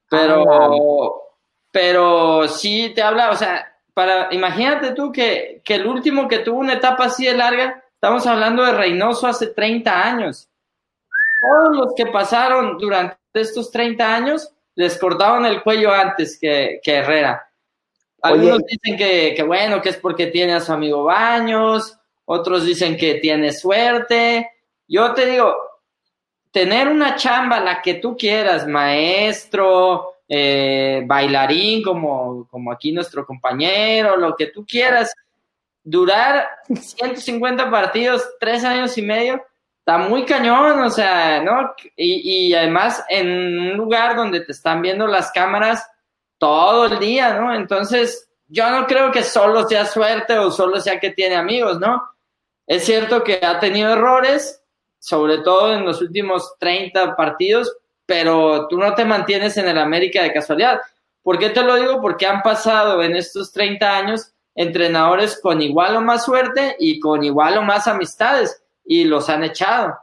Pero, Ah. pero sí te habla, o sea, para, imagínate tú que, que el último que tuvo una etapa así de larga, estamos hablando de Reynoso hace 30 años. Todos los que pasaron durante estos 30 años les cortaban el cuello antes que, que Herrera. Algunos dicen que, que, bueno, que es porque tiene a su amigo Baños, otros dicen que tiene suerte. Yo te digo, tener una chamba, la que tú quieras, maestro, eh, bailarín, como, como aquí nuestro compañero, lo que tú quieras, durar 150 partidos, tres años y medio, está muy cañón, o sea, ¿no? Y, y además en un lugar donde te están viendo las cámaras todo el día, ¿no? Entonces, yo no creo que solo sea suerte o solo sea que tiene amigos, ¿no? Es cierto que ha tenido errores, sobre todo en los últimos 30 partidos, pero tú no te mantienes en el América de casualidad. ¿Por qué te lo digo? Porque han pasado en estos 30 años entrenadores con igual o más suerte y con igual o más amistades y los han echado.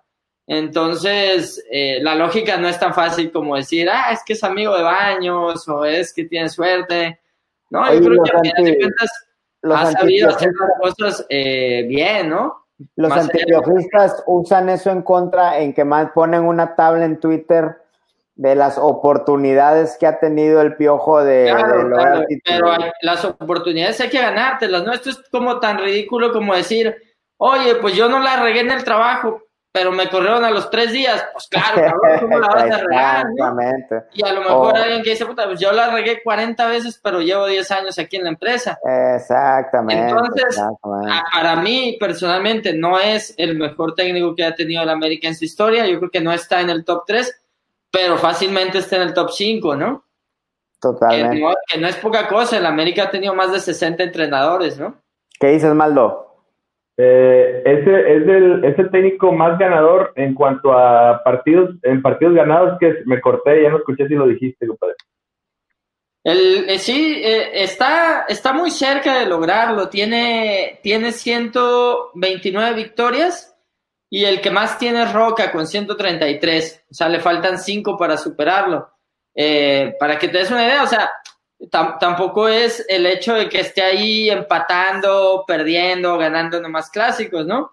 Entonces, eh, la lógica no es tan fácil como decir, ah, es que es amigo de baños o es que tiene suerte. No, yo creo que a final de cuentas ha sabido hacer las cosas eh, bien, ¿no? Los antipiojistas usan eso en contra, en que más ponen una tabla en Twitter de las oportunidades que ha tenido el piojo de, lograr Pero las oportunidades hay que ganártelas, ¿no? Esto es como tan ridículo como decir, oye, pues yo no la regué en el trabajo, pero me corrieron a los tres días. Pues claro, (laughs) cabrón, ¿cómo la vas a regar? Y a lo mejor alguien que dice, puta, pues yo la regué 40 veces, pero llevo 10 años aquí en la empresa. Exactamente. Entonces, para mí, personalmente, no es el mejor técnico que ha tenido el América en su historia. Yo creo que no está en el top 3 pero fácilmente está en el top 5, ¿no? Totalmente. Que no, es poca cosa, el América ha tenido más de 60 entrenadores, ¿no? ¿Qué dices, Maldo? Eh, ese es el, es el técnico más ganador en cuanto a partidos, en partidos ganados que me corté, ya no escuché si lo dijiste, compadre. El, eh, sí, eh, está, está muy cerca de lograrlo. Tiene, tiene 129 victorias y el que más tiene es Roca con 133. O sea, le faltan 5 para superarlo. Para que te des una idea, o sea, tampoco es el hecho de que esté ahí empatando, perdiendo, ganando nomás clásicos, ¿no?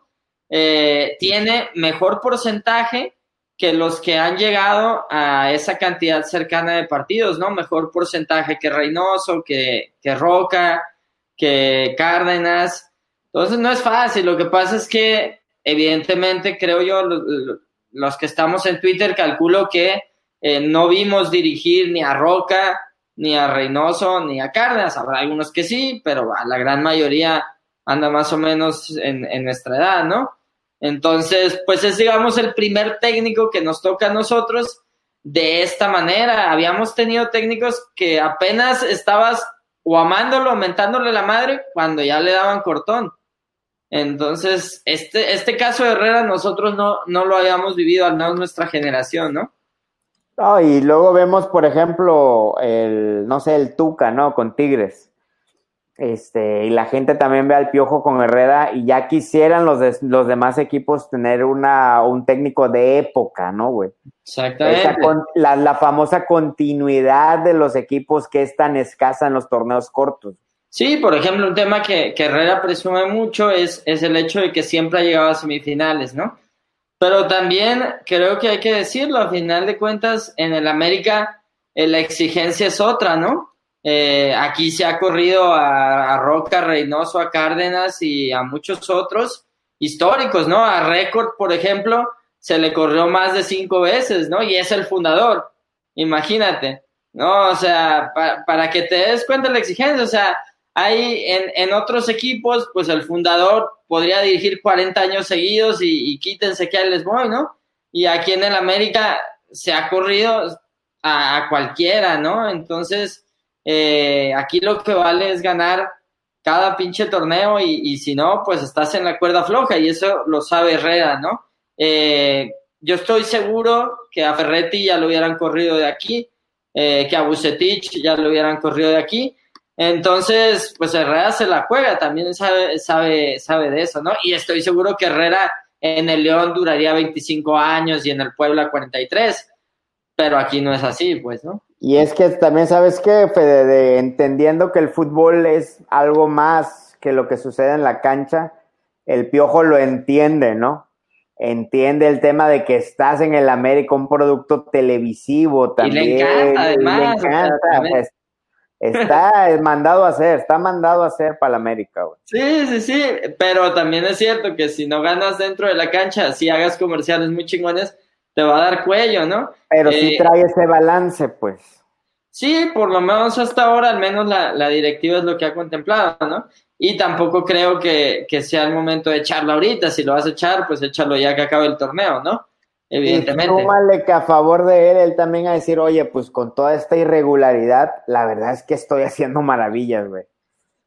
Eh, tiene mejor porcentaje que los que han llegado a esa cantidad cercana de partidos, ¿no? Mejor porcentaje que Reynoso, que, que Roca, que Cárdenas. Entonces no es fácil, lo que pasa es que evidentemente creo yo, los, que estamos en Twitter, calculo que eh, no vimos dirigir ni a Roca, ni a Reynoso, ni a Cárdenas. Habrá algunos que sí, pero la gran mayoría anda más o menos en, en nuestra edad, ¿no? Entonces, pues es, digamos, el primer técnico que nos toca a nosotros de esta manera. Habíamos tenido técnicos que apenas estabas o amándolo, aumentándole la madre, cuando ya le daban cortón. Entonces, este, este caso de Herrera nosotros no, no lo habíamos vivido, al menos nuestra generación, ¿no? No, y luego vemos, por ejemplo, el, no sé, el Tuca, ¿no? Con Tigres. Este, y la gente también ve al Piojo con Herrera y ya quisieran los, los demás equipos tener una, un técnico de época, ¿no, güey? Exactamente. la, la famosa continuidad de los equipos que es tan escasa en los torneos cortos. Sí, por ejemplo, un tema que, Herrera presume mucho es, es el hecho de que siempre ha llegado a semifinales, ¿no? Pero también creo que hay que decirlo, a final de cuentas, en el América eh, la exigencia es otra, ¿no? Eh, aquí se ha corrido a, a, Roca, Reynoso, a Cárdenas y a muchos otros históricos, ¿no? A Récord, por ejemplo, se le corrió más de cinco veces, ¿no? Y es el fundador, imagínate, ¿no? O sea, para que te des cuenta la exigencia, o sea, hay en, en, otros equipos, pues el fundador podría dirigir 40 años seguidos y, quítense que ahí les voy, ¿no? Y aquí en el América se ha corrido a, cualquiera, ¿no? Entonces, eh, aquí lo que vale es ganar cada pinche torneo y, si no, pues estás en la cuerda floja y eso lo sabe Herrera, ¿no? Eh, yo estoy seguro que a Ferretti ya lo hubieran corrido de aquí, eh, que a Bucetich ya lo hubieran corrido de aquí entonces, pues Herrera se la juega, también sabe, sabe, sabe de eso, ¿no? Y estoy seguro que Herrera en el León duraría 25 años y en el Puebla 43, pero aquí no es así, pues, ¿no? Y es que también sabes que, Fede, de, entendiendo que el fútbol es algo más que lo que sucede en la cancha, el piojo lo entiende, ¿no? entiende el tema de que estás en el América, un producto televisivo también. Y le encanta, además. Le encanta, pues, está (laughs) mandado a hacer, está mandado a hacer para el América, güey. Sí, sí, sí, pero también es cierto que si no ganas dentro de la cancha, si hagas comerciales muy chingones, te va a dar cuello, ¿no? Pero sí Eh, trae ese balance, pues. Sí, por lo menos hasta ahora, al menos la, la directiva es lo que ha contemplado, ¿no? Y tampoco creo que, que sea el momento de echarlo ahorita. Si lo vas a echar, pues échalo ya que acabe el torneo, ¿no? Evidentemente. Y que a favor de él, él también a decir, oye, pues con toda esta irregularidad, la verdad es que estoy haciendo maravillas, güey.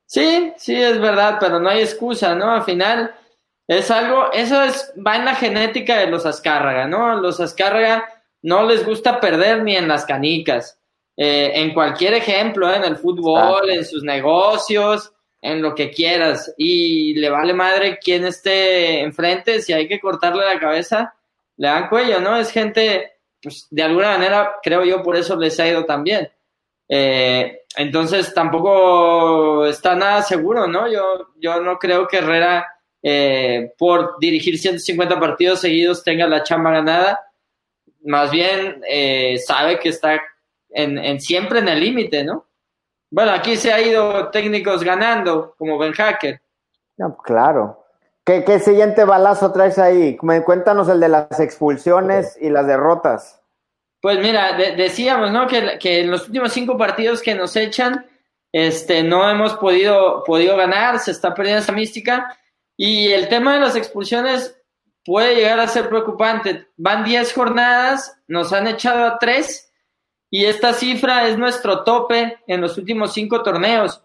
Sí, sí, es verdad, pero no hay excusa, ¿no? Al final es algo, eso es, va en la genética de los Azcárraga, ¿no? Los Azcárraga no les gusta perder ni en las canicas. Eh, en cualquier ejemplo, ¿eh? en el fútbol, Exacto. en sus negocios, en lo que quieras. Y le vale madre quién esté enfrente, si hay que cortarle la cabeza, le dan cuello, ¿no? Es gente, pues de alguna manera, creo yo, por eso les ha ido tan bien. Eh, entonces tampoco está nada seguro, ¿no? Yo, yo no creo que Herrera, eh, por dirigir 150 partidos seguidos, tenga la chamba ganada. Más bien eh, sabe que está en, en siempre en el límite, ¿no? Bueno, aquí se ha ido técnicos ganando, como Ben Hacker. No, claro. ¿Qué, ¿Qué siguiente balazo traes ahí? Cuéntanos el de las expulsiones y las derrotas. Pues mira, de- decíamos, ¿no? Que, que en los últimos cinco partidos que nos echan, este, no hemos podido, podido ganar, se está perdiendo esa mística. Y el tema de las expulsiones puede llegar a ser preocupante. Van 10 jornadas, nos han echado a 3 y esta cifra es nuestro tope en los últimos cinco torneos.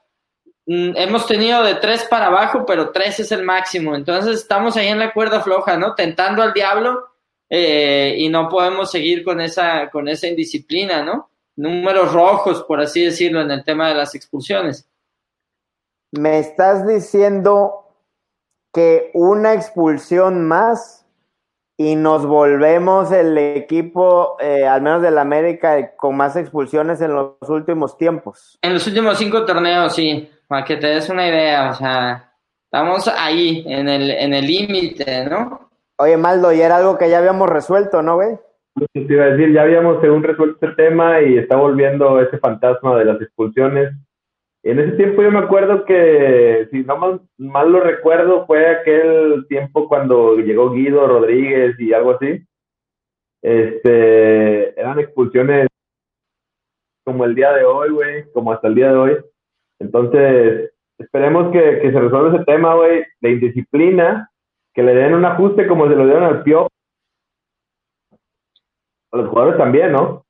Mm, hemos tenido de 3 para abajo, pero 3 es el máximo. Entonces estamos ahí en la cuerda floja, ¿no? Tentando al diablo eh, y no podemos seguir con esa, con esa indisciplina, ¿no? Números rojos, por así decirlo, en el tema de las expulsiones. Me estás diciendo que una expulsión más y nos volvemos el equipo, eh, al menos del América, con más expulsiones en los últimos tiempos. En los últimos cinco torneos, sí, para que te des una idea, o sea, estamos ahí, en el en el límite, ¿no? Oye, Maldo, y era algo que ya habíamos resuelto, ¿no, güey? Te iba a decir, ya habíamos según resuelto el tema y está volviendo ese fantasma de las expulsiones. En ese tiempo yo me acuerdo que, si no mal, mal lo recuerdo, fue aquel tiempo cuando llegó Guido Rodríguez y algo así. Este, eran expulsiones como el día de hoy, güey, como hasta el día de hoy. Entonces, esperemos que, que se resuelva ese tema, güey, de indisciplina, que le den un ajuste como se lo dieron al Piojo. A los jugadores también, ¿no?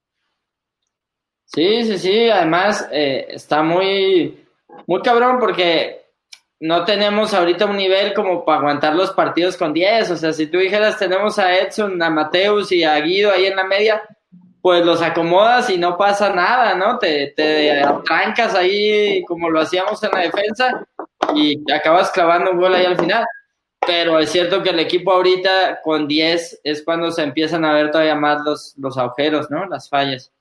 Sí, sí, sí, además eh, está muy, muy cabrón porque no tenemos ahorita un nivel como para aguantar los partidos con 10, o sea, si tú dijeras tenemos a Edson, a Mateus y a Guido ahí en la media, pues los acomodas y no pasa nada, ¿no? Te, te trancas ahí como lo hacíamos en la defensa y acabas clavando un gol ahí al final. Pero es cierto que el equipo ahorita con 10 es cuando se empiezan a ver todavía más los, los agujeros, ¿no? Las fallas.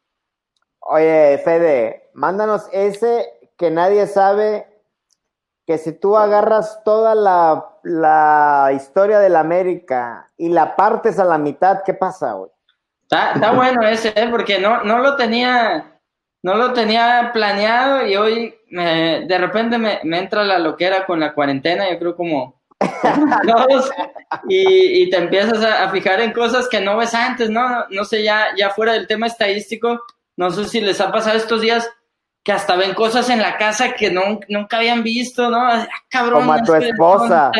Oye, Fede, mándanos ese que nadie sabe que si tú agarras toda la, la historia de la América y la partes a la mitad, ¿qué pasa, güey? Está, está bueno ese, ¿eh? porque no, no lo tenía, no lo tenía planeado y hoy eh, de repente me, me entra la loquera con la cuarentena, yo creo como (laughs) y, y te empiezas a, a fijar en cosas que no ves antes, ¿no? No sé, ya, ya fuera del tema estadístico, no sé si les ha pasado estos días que hasta ven cosas en la casa que no, nunca habían visto, ¿no? Ah, cabrón, Como a tu esposa.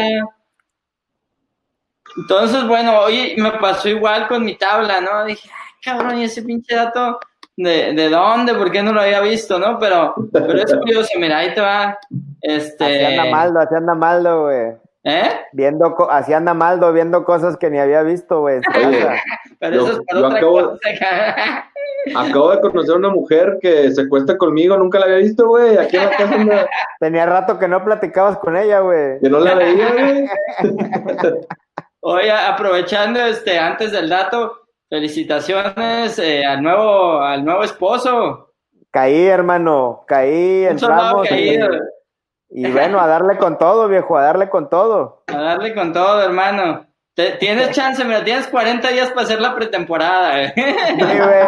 Entonces, bueno, hoy me pasó igual con mi tabla, ¿no? Dije, ah, cabrón, ¿y ese pinche dato de, de dónde? ¿Por qué no lo había visto, no? Pero, pero es curioso, mira, ahí te va. Este, Así anda Maldo, así anda Maldo, güey. ¿Eh? Viendo, co- así anda Maldo viendo cosas que ni había visto, güey. (laughs) Pero Yo- eso es para otra acabo- cosa. (laughs) Acabo de conocer a una mujer que se cuesta conmigo, nunca la había visto, güey. Aquí en la casa Tenía rato que no platicabas con ella, güey. que no la veía, güey. Oye, aprovechando este, antes del dato, felicitaciones eh, al nuevo, al nuevo esposo. Caí, hermano, caí, Un entramos. caído. Y, y bueno, a darle con todo, viejo, a darle con todo. A darle con todo, hermano. Te- tienes chance, mira, tienes 40 días para hacer la pretemporada. Sí, (laughs) güey.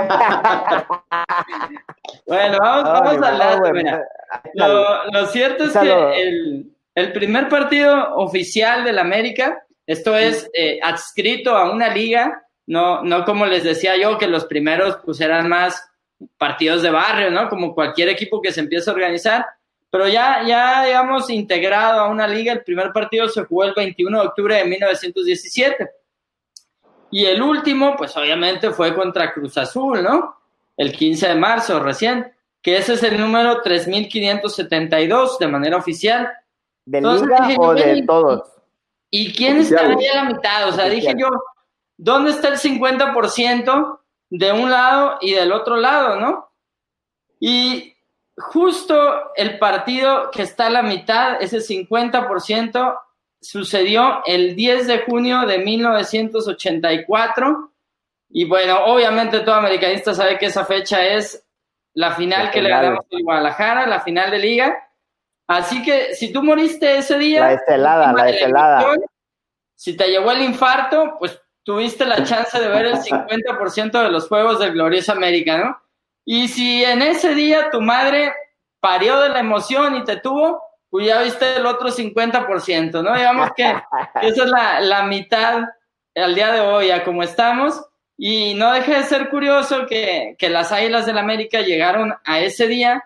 bueno, vamos, Ay, vamos al dato, mira. no. Lo, lo cierto es que el, el primer partido oficial del América, esto es eh, adscrito a una liga, no, no como les decía yo, que los primeros pues eran más partidos de barrio, ¿no? Como cualquier equipo que se empieza a organizar, pero ya, ya digamos, integrado a una liga, el primer partido se jugó el 21 de octubre de 1917. Y el último, pues obviamente fue contra Cruz Azul, ¿no? El 15 de marzo recién, que ese es el número 3572 de manera oficial. ¿De Entonces liga dije, o de y- todos? ¿Y quién Oficial. estará ahí a la mitad? O sea, dije yo, ¿dónde está el 50% de un lado y del otro lado, no? Y justo el partido que está a la mitad, ese 50%, sucedió el 10 de junio de 1984. Y bueno, obviamente todo americanista sabe que esa fecha es la final La que le ganamos a Guadalajara, la final de liga. Así que si tú moriste ese día, La estelada, la estelada. Si te llegó el infarto, pues tuviste la chance de ver el (laughs) 50% de los juegos del Glorioso América, ¿no? Y si en ese día tu madre parió de la emoción y te tuvo, pues ya viste el otro 50%, ¿no? Digamos que (laughs) esa es la, la mitad al día de hoy, a como estamos. Y no deja de ser curioso que, que las Águilas del América llegaron a ese día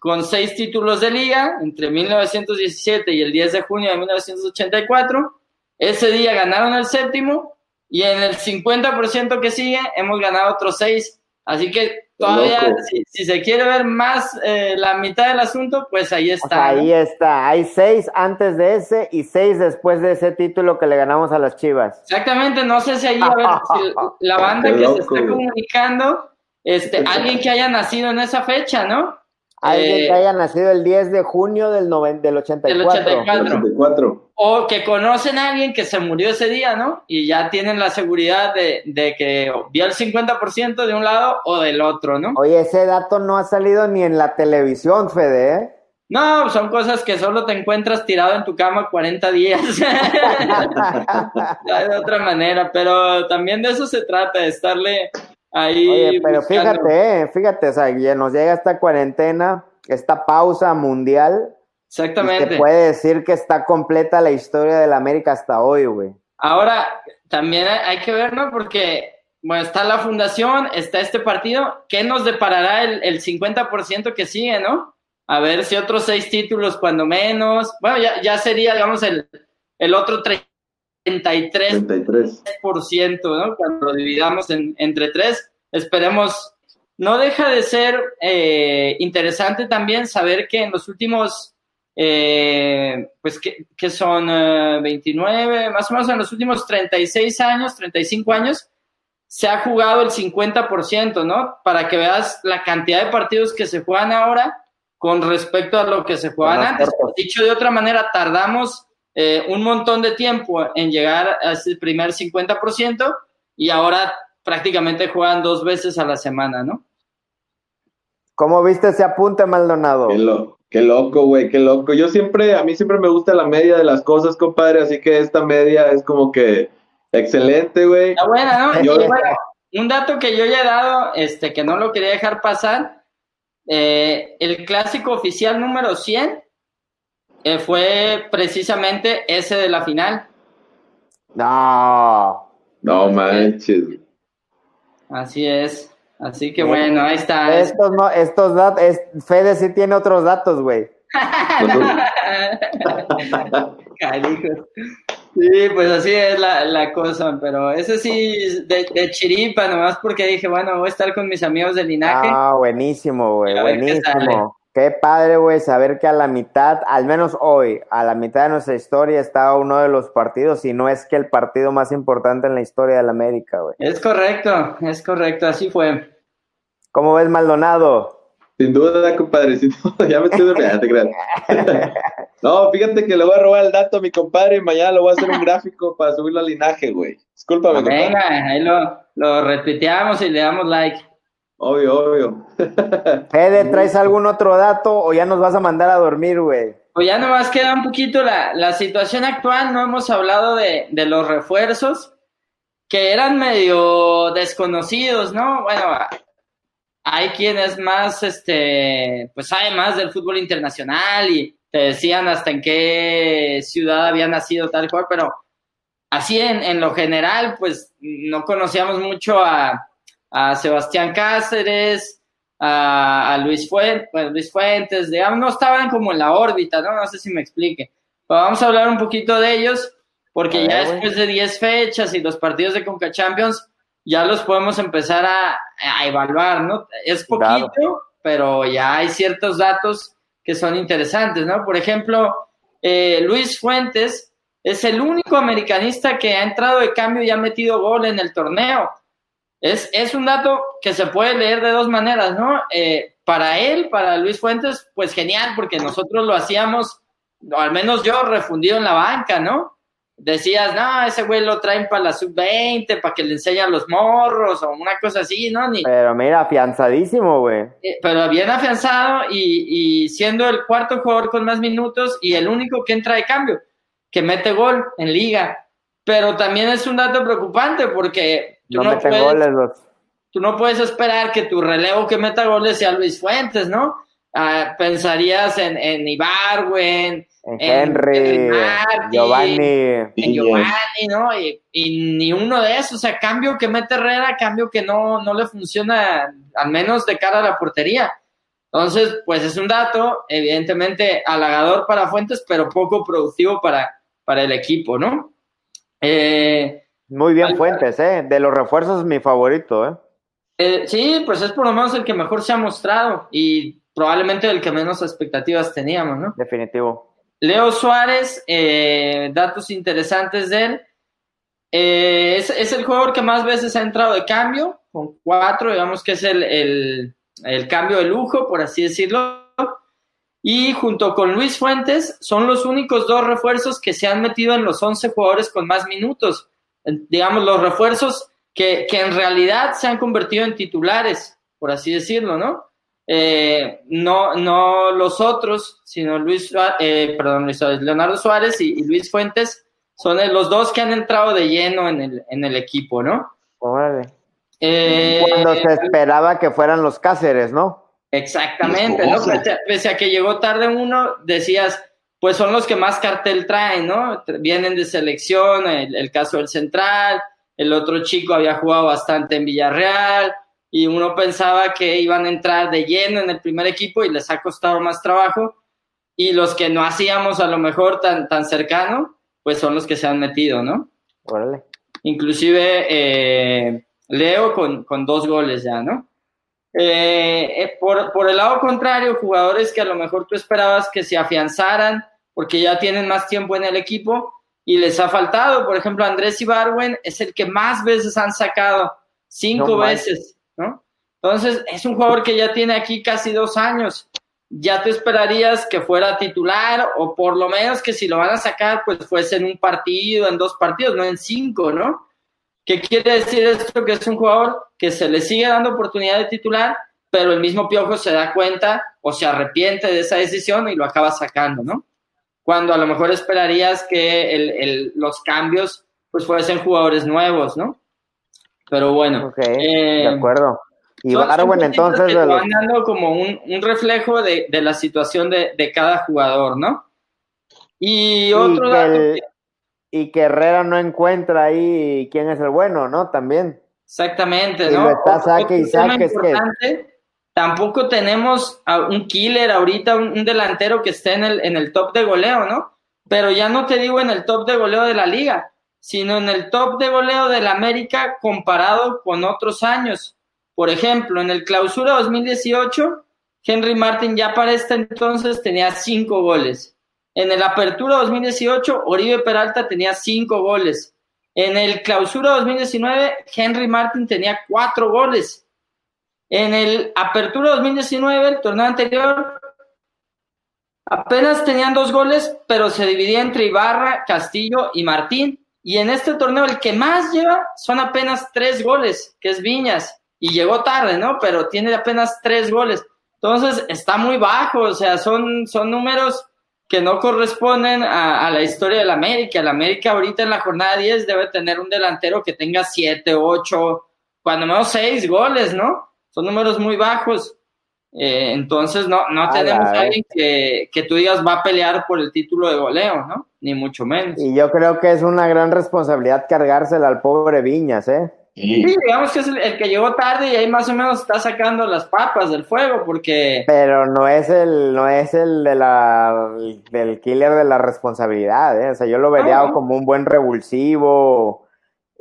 con seis títulos de liga entre 1917 y el 10 de junio de 1984. Ese día ganaron el séptimo y en el 50% que sigue hemos ganado otros seis. Así que todavía, si, si se quiere ver más eh, la mitad del asunto, pues ahí O está. ahí está. Hay seis antes de ese y seis después de ese título que le ganamos a las Chivas. Exactamente, no sé si ahí, a ver, si (laughs) la banda que se está comunicando, este, (laughs) alguien que haya nacido en esa fecha, ¿no? Alguien Eh, que haya nacido el 10 de junio del, noven- del 84. Del 84. 84. O que conocen a alguien que se murió ese día, ¿no? Y ya tienen la seguridad de, de que vio el 50% de un lado o del otro, ¿no? Oye, ese dato no ha salido ni en la televisión, Fede, ¿eh? No, son cosas que solo te encuentras tirado en tu cama 40 días. (laughs) (laughs) De otra manera, pero también de eso se trata, de estarle ahí. Oye, pero buscando. fíjate, eh, fíjate, o sea, ya nos llega esta cuarentena, esta pausa mundial, Exactamente. se puede decir que está completa la historia del América hasta hoy, güey. Ahora, también hay que ver, ¿no? Porque, bueno, está la fundación, está este partido. ¿Qué nos deparará el, el 50% que sigue, no? A ver si otros seis títulos, cuando menos. Bueno, ya, ya sería, digamos, el, el otro 33%, 33. ¿no? Cuando lo dividamos en- entre tres. Esperemos. No deja de ser eh, interesante también saber que en los últimos eh, pues que, que son eh, 29, más o menos en los últimos 36 años, 35 años, se ha jugado el 50%, ¿no? Para que veas la cantidad de partidos que se juegan ahora con respecto a lo que se jugaban antes. cortos. Dicho de otra manera, tardamos eh, un montón de tiempo en llegar a ese primer 50% y ahora prácticamente juegan dos veces a la semana, ¿no? ¿Cómo viste ese apunte, Maldonado? Qué, lo- qué loco, güey, qué loco. Yo siempre, a mí siempre me gusta la media de las cosas, compadre, así que esta media es como que excelente, güey. Está buena, ¿no? Yo- bueno, un dato que yo ya he dado, este, que no lo quería dejar pasar, eh, el clásico oficial número 100 eh, fue precisamente ese de la final. No. No manches. Así es. Así que bueno, ahí está. Estos no, estos datos, Fede sí tiene otros datos, güey. (laughs) (laughs) Sí, pues así es la, la cosa, pero ese sí de, de chiripa, nomás porque dije, bueno, voy a estar con mis amigos del linaje. Ah, buenísimo, güey, buenísimo. Qué padre, güey, saber que a la mitad, al menos hoy, a la mitad de nuestra historia está uno de los partidos, y no es que el partido más importante en la historia de la América, güey. Es correcto, es correcto, así fue. ¿Cómo ves, Maldonado? Sin duda, compadre, sin duda, (laughs) ya me estoy durmiendo, te creas. (laughs) No, fíjate que le voy a robar el dato a mi compadre y mañana le voy a hacer un gráfico para subirlo al linaje, güey. Discúlpame, compadre. Venga, ahí lo, lo retuiteamos y le damos like. Obvio, obvio. (laughs) Fede, ¿traes algún otro dato o ya nos vas a mandar a dormir, güey? Pues ya nomás queda un poquito la, la situación actual, no hemos hablado de, de los refuerzos, que eran medio desconocidos, ¿no? Bueno, hay quienes más, este, pues sabe más del fútbol internacional y te decían hasta en qué ciudad había nacido tal cual, pero así en, en lo general, pues no conocíamos mucho a, a Sebastián Cáceres, a, a Luis, Fuentes, pues, Luis Fuentes, digamos, no estaban como en la órbita, ¿no? No sé si me explique. Pero vamos a hablar un poquito de ellos, porque ya después de 10 fechas y los partidos de Conca Champions, ya los podemos empezar a, a evaluar, ¿no? Es poquito, Claro. pero ya hay ciertos datos que son interesantes, ¿no? Por ejemplo, eh, Luis Fuentes es el único americanista que ha entrado de cambio y ha metido gol en el torneo. Es, es un dato que se puede leer de dos maneras, ¿no? Eh, para él, para Luis Fuentes, pues genial, porque nosotros lo hacíamos, o al menos yo, refundido en la banca, ¿no? Decías, no, ese güey lo traen para la sub-20, para que le enseñan los morros, o una cosa así, ¿no? Ni, Pero mira, afianzadísimo, güey. eh, pero bien afianzado y, y siendo el cuarto jugador con más minutos y el único que entra de cambio, que mete gol en liga. Pero también es un dato preocupante porque No no, meten puedes, goles los. tú no puedes esperar que tu relevo que meta goles sea Luis Fuentes, ¿no? Ah, pensarías en, en Ibarwen, En En- Henry, en Martin. Giovanni. en Giovanni, ¿no? Y, y ni uno de esos, o sea, cambio que mete Herrera, cambio que no, no le funciona, al menos de cara a la portería. Entonces, pues es un dato, evidentemente halagador para Fuentes, pero poco productivo para, para el equipo, ¿no? Eh, Muy bien Fuentes, ¿eh? De los refuerzos, mi favorito, ¿eh? eh, sí, pues es por lo menos el que mejor se ha mostrado y probablemente el que menos expectativas teníamos, ¿no? Definitivo. Leo Suárez, eh, datos interesantes de él. Eh, es, es el jugador que más veces ha entrado de cambio, con cuatro, digamos que es el, el, el cambio de lujo, por así decirlo. Y junto con Luis Fuentes, son los únicos dos refuerzos que se han metido en los 11 jugadores con más minutos. Digamos, los refuerzos que, que en realidad se han convertido en titulares, por así decirlo, ¿no? Eh, no, no los otros, sino Luis, eh, perdón, Luis Suárez, Leonardo Suárez y, y Luis Fuentes son los dos que han entrado de lleno en el, en el equipo, ¿no? Órale. Eh, Cuando se esperaba que fueran los Cáceres, ¿no? Exactamente, ¿no? A, pese a que llegó tarde uno, decías, pues son los que más cartel traen, ¿no? Vienen de selección, el, el caso del Central, el otro chico había jugado bastante en Villarreal, y uno pensaba que iban a entrar de lleno en el primer equipo y les ha costado más trabajo, y los que no hacíamos a lo mejor tan, tan cercano, pues son los que se han metido, ¿no? Órale. inclusive eh, Leo con, con dos goles ya, ¿no? Eh, eh, por, por el lado contrario, jugadores que a lo mejor tú esperabas que se afianzaran porque ya tienen más tiempo en el equipo y les ha faltado. Por ejemplo, Andrés Ibarwen es el que más veces han sacado, cinco No veces, ¿no? Entonces, es un jugador que ya tiene aquí casi dos años. Ya te esperarías que fuera titular o por lo menos que si lo van a sacar, pues fuese en un partido, en dos partidos, no en cinco, ¿no? ¿Qué quiere decir esto? Que es un jugador que se le sigue dando oportunidad de titular, pero el mismo Piojo se da cuenta o se arrepiente de esa decisión y lo acaba sacando, ¿no? Cuando a lo mejor esperarías que el- el- los cambios pues fuesen jugadores nuevos, ¿no? Pero bueno. Ok, eh, de acuerdo. Y cositas entonces, que de los, van dando como un, un reflejo de, de la situación de, de cada jugador, ¿no? Y y, otro que dato el- que- y que Herrera no encuentra ahí quién es el bueno, ¿no? También. Exactamente, Y ¿no? está saque y saque, es que- Tampoco tenemos a un killer ahorita, un, delantero que esté en el, en el top de goleo, ¿no? Pero ya no te digo en el top de goleo de la liga, sino en el top de goleo de la América comparado con otros años. Por ejemplo, en el clausura 2018, Henry Martin ya para este entonces tenía cinco goles. En el apertura 2018, Oribe Peralta tenía cinco goles. En el clausura 2019, Henry Martin tenía cuatro goles. En el apertura 2019, el torneo anterior, apenas tenían dos goles, pero se dividía entre Ibarra, Castillo y Martín. Y en este torneo, el que más lleva son apenas tres goles, que es Viñas. Y llegó tarde, ¿no? Pero tiene apenas tres goles. Entonces está muy bajo, o sea, son, son números que no corresponden a, la historia del América. El América ahorita en la jornada 10 debe tener un delantero que tenga 7, 8, cuando menos 6 goles, ¿no? Son números muy bajos. Eh, entonces no, no tenemos a alguien que, que tú digas va a pelear por el título de goleo, ¿no? Ni mucho menos. Y yo creo que es una gran responsabilidad cargársela al pobre Viñas, ¿eh? Sí, digamos que es el, el que llegó tarde y ahí más o menos está sacando las papas del fuego porque... Pero no es el, no es el de la, del killer de la responsabilidad, ¿eh? O sea, yo lo vería No, no. como un buen revulsivo.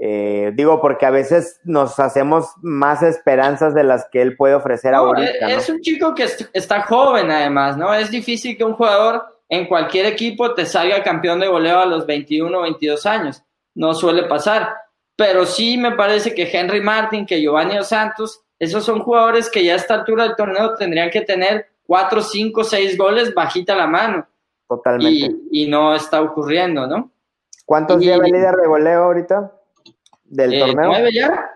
Eh, digo, porque a veces nos hacemos más esperanzas de las que él puede ofrecer No, ahorita, es, ¿no? es un chico que est- está joven además, ¿no? Es difícil que un jugador en cualquier equipo te salga campeón de goleo a los 21 o 22 años. No suele pasar. Pero sí me parece que Henry Martin, que Giovanni Dos Santos, esos son jugadores que ya a esta altura del torneo tendrían que tener 4, 5, 6 goles bajita la mano. Totalmente. Y, y no está ocurriendo, ¿no? ¿Cuántos y- lleva el líder de goleo ahorita? ¿Del Eh, torneo? ¿Nueve ya?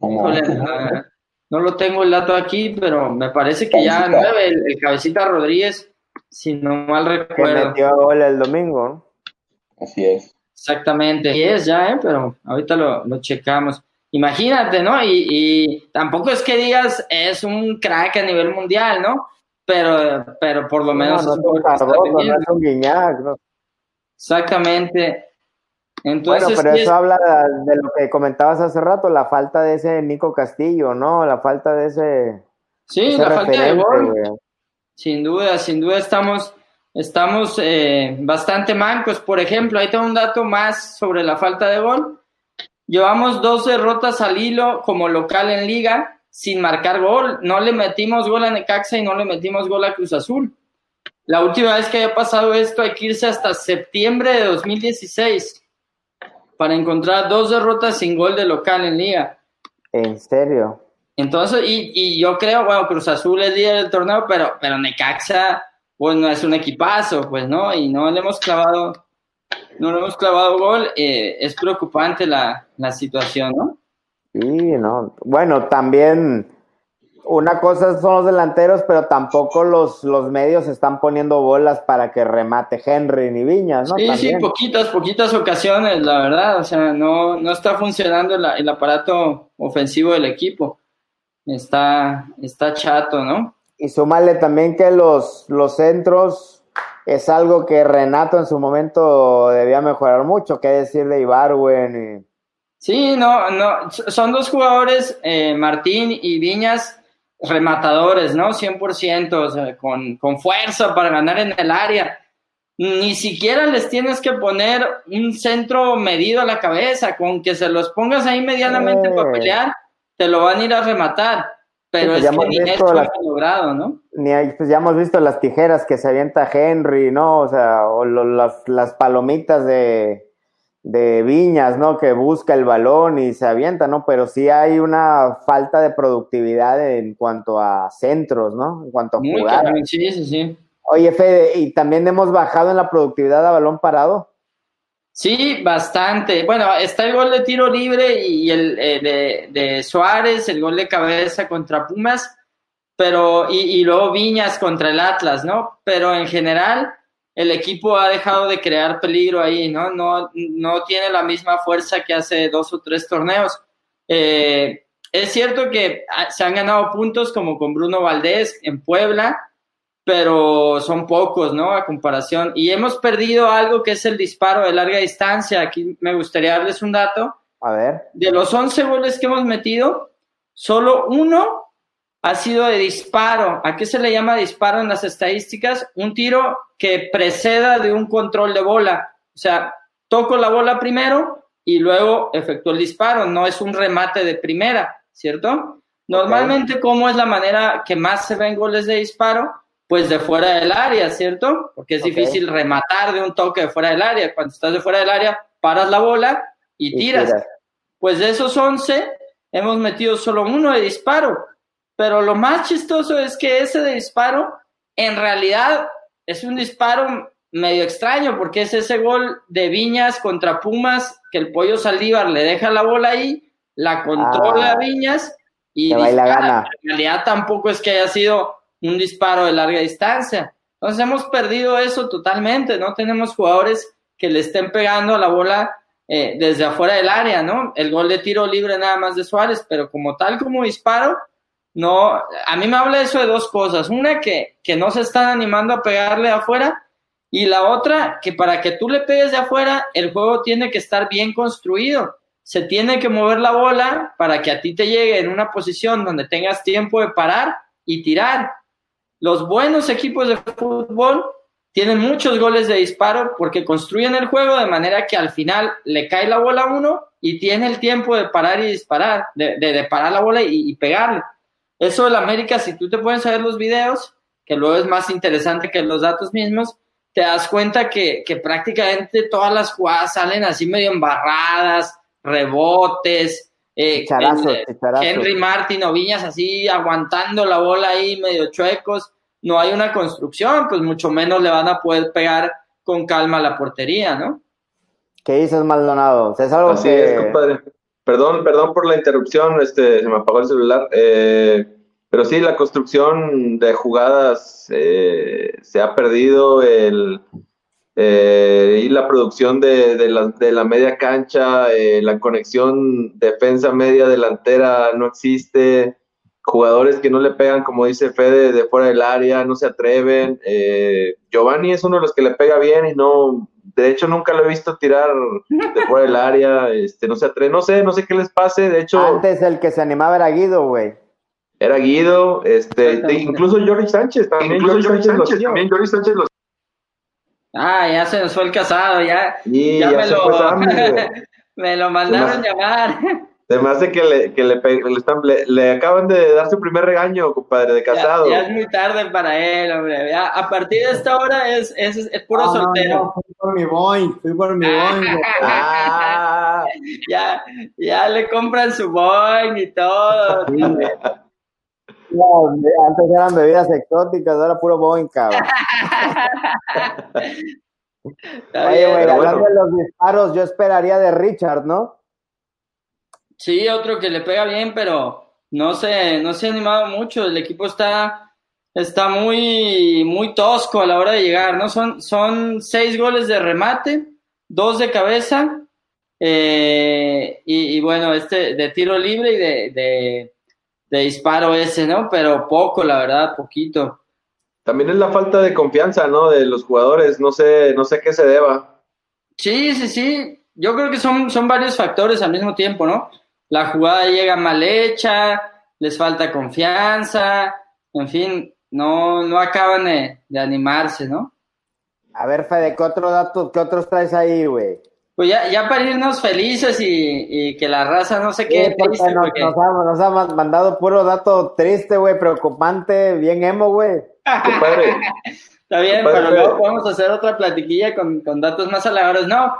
Híjole, ah, no lo tengo el dato aquí, pero me parece que ya Cabecita. nueve, el, el cabecita Rodríguez, si no mal Que recuerdo. metió gol el domingo, ¿no? Así es. Exactamente, y es ya, ¿eh? pero ahorita lo, lo checamos. Imagínate, ¿no? Y, y tampoco es que digas es un crack a nivel mundial, ¿no? Pero, pero por lo menos no, es no un es un jugador que está Cardoso, no rindiendo. es un Guiñac, ¿no? Exactamente. Entonces, bueno, pero es- eso habla de lo que comentabas hace rato, la falta de ese Nico Castillo, ¿no? La falta de ese, sí, ese la falta de gol. Sin duda, sin duda estamos, estamos eh, bastante mancos. Por ejemplo, ahí tengo un dato más sobre la falta de gol. Llevamos dos derrotas al hilo como local en liga sin marcar gol. No le metimos gol a Necaxa y no le metimos gol a Cruz Azul. La última vez que haya pasado esto hay que irse hasta septiembre de 2016 para encontrar dos derrotas sin gol de local en liga. En serio. Entonces, y, y yo creo, bueno, Cruz Azul es líder del torneo, pero, pero Necaxa, pues no es un equipazo, pues, ¿no? Y no le hemos clavado, no le hemos clavado gol, eh, es preocupante la, la situación, ¿no? Sí, no. Bueno, también una cosa son los delanteros, pero tampoco los, los medios están poniendo bolas para que remate Henry ni Viñas, ¿no? sí, sí, poquitas, poquitas ocasiones, la verdad, o sea, no, no está funcionando el, el aparato ofensivo del equipo. Está, está chato, ¿no? Y súmale también que los, los centros es algo que Renato en su momento debía mejorar mucho, qué decir de Ibarwen y... Sí, no, no, son dos jugadores, eh, Martín y Viñas, rematadores, ¿no? 100%, o sea, con, con fuerza para ganar en el área. Ni siquiera les tienes que poner un centro medido a la cabeza, con que se los pongas ahí medianamente Eh. para pelear, te lo van a ir a rematar. Pero pues es que ni eso las- han logrado, ¿no? Ni hay- pues ya hemos visto las tijeras que se avienta Henry, ¿no? O sea, o lo- las, las palomitas de, de Viñas, ¿no? Que busca el balón y se avienta, ¿no? Pero sí hay una falta de productividad en cuanto a centros, ¿no? En cuanto a Muy cabrón, sí, sí, sí. Oye, Fede, ¿y también hemos bajado en la productividad a balón parado? Sí, bastante. Bueno, está el gol de tiro libre y el eh, de, de Suárez, el gol de cabeza contra Pumas, pero y, y luego Viñas contra el Atlas, ¿no? Pero en general el equipo ha dejado de crear peligro ahí, ¿no? No, no tiene la misma fuerza que hace dos o tres torneos. Eh, es cierto que se han ganado puntos como con Bruno Valdés en Puebla, pero son pocos, ¿no? A comparación. Y hemos perdido algo que es el disparo de larga distancia. Aquí me gustaría darles un dato. A ver. De los 11 goles que hemos metido, solo uno ha sido de disparo. ¿A qué se le llama disparo en las estadísticas? Un tiro que preceda de un control de bola. O sea, toco la bola primero y luego efectúo el disparo. No es un remate de primera, ¿cierto? Normalmente, ¿cómo es la manera que más se ven goles de disparo? Pues de fuera del área, ¿cierto? Porque es difícil rematar de un toque de fuera del área. Cuando estás de fuera del área, paras la bola y Y tiras. tiras. Pues de esos 11, hemos metido solo uno de disparo. Pero lo más chistoso es que ese disparo, en realidad, es un disparo medio extraño, porque es ese gol de Viñas contra Pumas, que el pollo Saldívar le deja la bola ahí, la controla Ah. Viñas y Se va y la dispara. gana. En realidad tampoco es que haya sido un disparo de larga distancia. Entonces hemos perdido eso totalmente, no tenemos jugadores que le estén pegando a la bola eh, desde afuera del área, ¿no? El gol de tiro libre nada más de Suárez, pero como tal, como disparo, no, a mí me habla eso de dos cosas. Una, que, que no se están animando a pegarle afuera, y la otra, que para que tú le pegues de afuera, el juego tiene que estar bien construido. Se tiene que mover la bola para que a ti te llegue en una posición donde tengas tiempo de parar y tirar. Los buenos equipos de fútbol tienen muchos goles de disparo porque construyen el juego de manera que al final le cae la bola a uno y tiene el tiempo de parar y disparar, de, de, parar la bola y, y, pegarle. Eso del América, si tú te puedes ver los videos, que luego es más interesante que los datos mismos, te das cuenta que, que prácticamente todas las jugadas salen así medio embarradas, rebotes, eh, Henry Martin o Viñas así aguantando la bola ahí medio chuecos, no hay una construcción, pues mucho menos le van a poder pegar con calma a la portería, ¿no? ¿Qué dices, Maldonado? Es algo así es, compadre. Perdón, perdón por la interrupción, este, se me apagó el celular. Eh, pero sí, la construcción de jugadas eh, se ha perdido el, eh, y la producción de, de, la, de la, media cancha, eh, la conexión defensa media delantera no existe, jugadores que no le pegan, como dice Fede, de fuera del área, no se atreven. Giovanni es uno de los que le pega bien y no, de hecho nunca lo he visto tirar de (laughs) fuera del área, este, no se atreve, no sé, no sé qué les pase, de hecho... Antes el que se animaba era Guido, güey era Guido, este, incluso Jorge Sánchez, también incluso Jorge Sánchez, Sánchez también Jorge Sánchez los... Ah, ya se nos fue el casado, ya, y ya, ya me, lo, (laughs) me lo mandaron llamar. Se me hace que le, que le, le, están, le, le, acaban de dar su primer regaño, compadre, de casado. Ya, ya, es muy tarde para él, hombre. Ya, a partir de esta hora es, es, es puro ah, soltero. No, fui por mi Boeing, fui por mi Boeing. (laughs) ah. ya, ya le compran su Boeing y todo. No, antes eran bebidas exóticas, ahora puro Boeing, cabrón. (laughs) Oye, güey, hablando de los disparos, yo esperaría de Richard, ¿no? Sí, otro que le pega bien, pero no se, no se ha animado mucho. El equipo está, está muy, muy tosco a la hora de llegar, ¿no? Son, son seis goles de remate, dos de cabeza, eh, y, y, bueno, este de tiro libre y de, de de disparo ese, ¿no? Pero poco, la verdad, poquito. También es la falta de confianza, ¿no? De los jugadores, no sé, no sé qué se deba. Sí, sí, sí. Yo creo que son, son varios factores al mismo tiempo, ¿no? La jugada llega mal hecha, les falta confianza, en fin, no, no acaban de, de animarse, ¿no? A ver, Fede, ¿qué otros datos, qué otros traes ahí, güey? Pues ya, ya para irnos felices y, que la raza no se quede triste. Nos, nos, ha, mandado puro dato triste, güey, preocupante, bien emo, güey. (laughs) Está bien, pero luego podemos hacer otra platiquilla con, con datos más halagadores. No,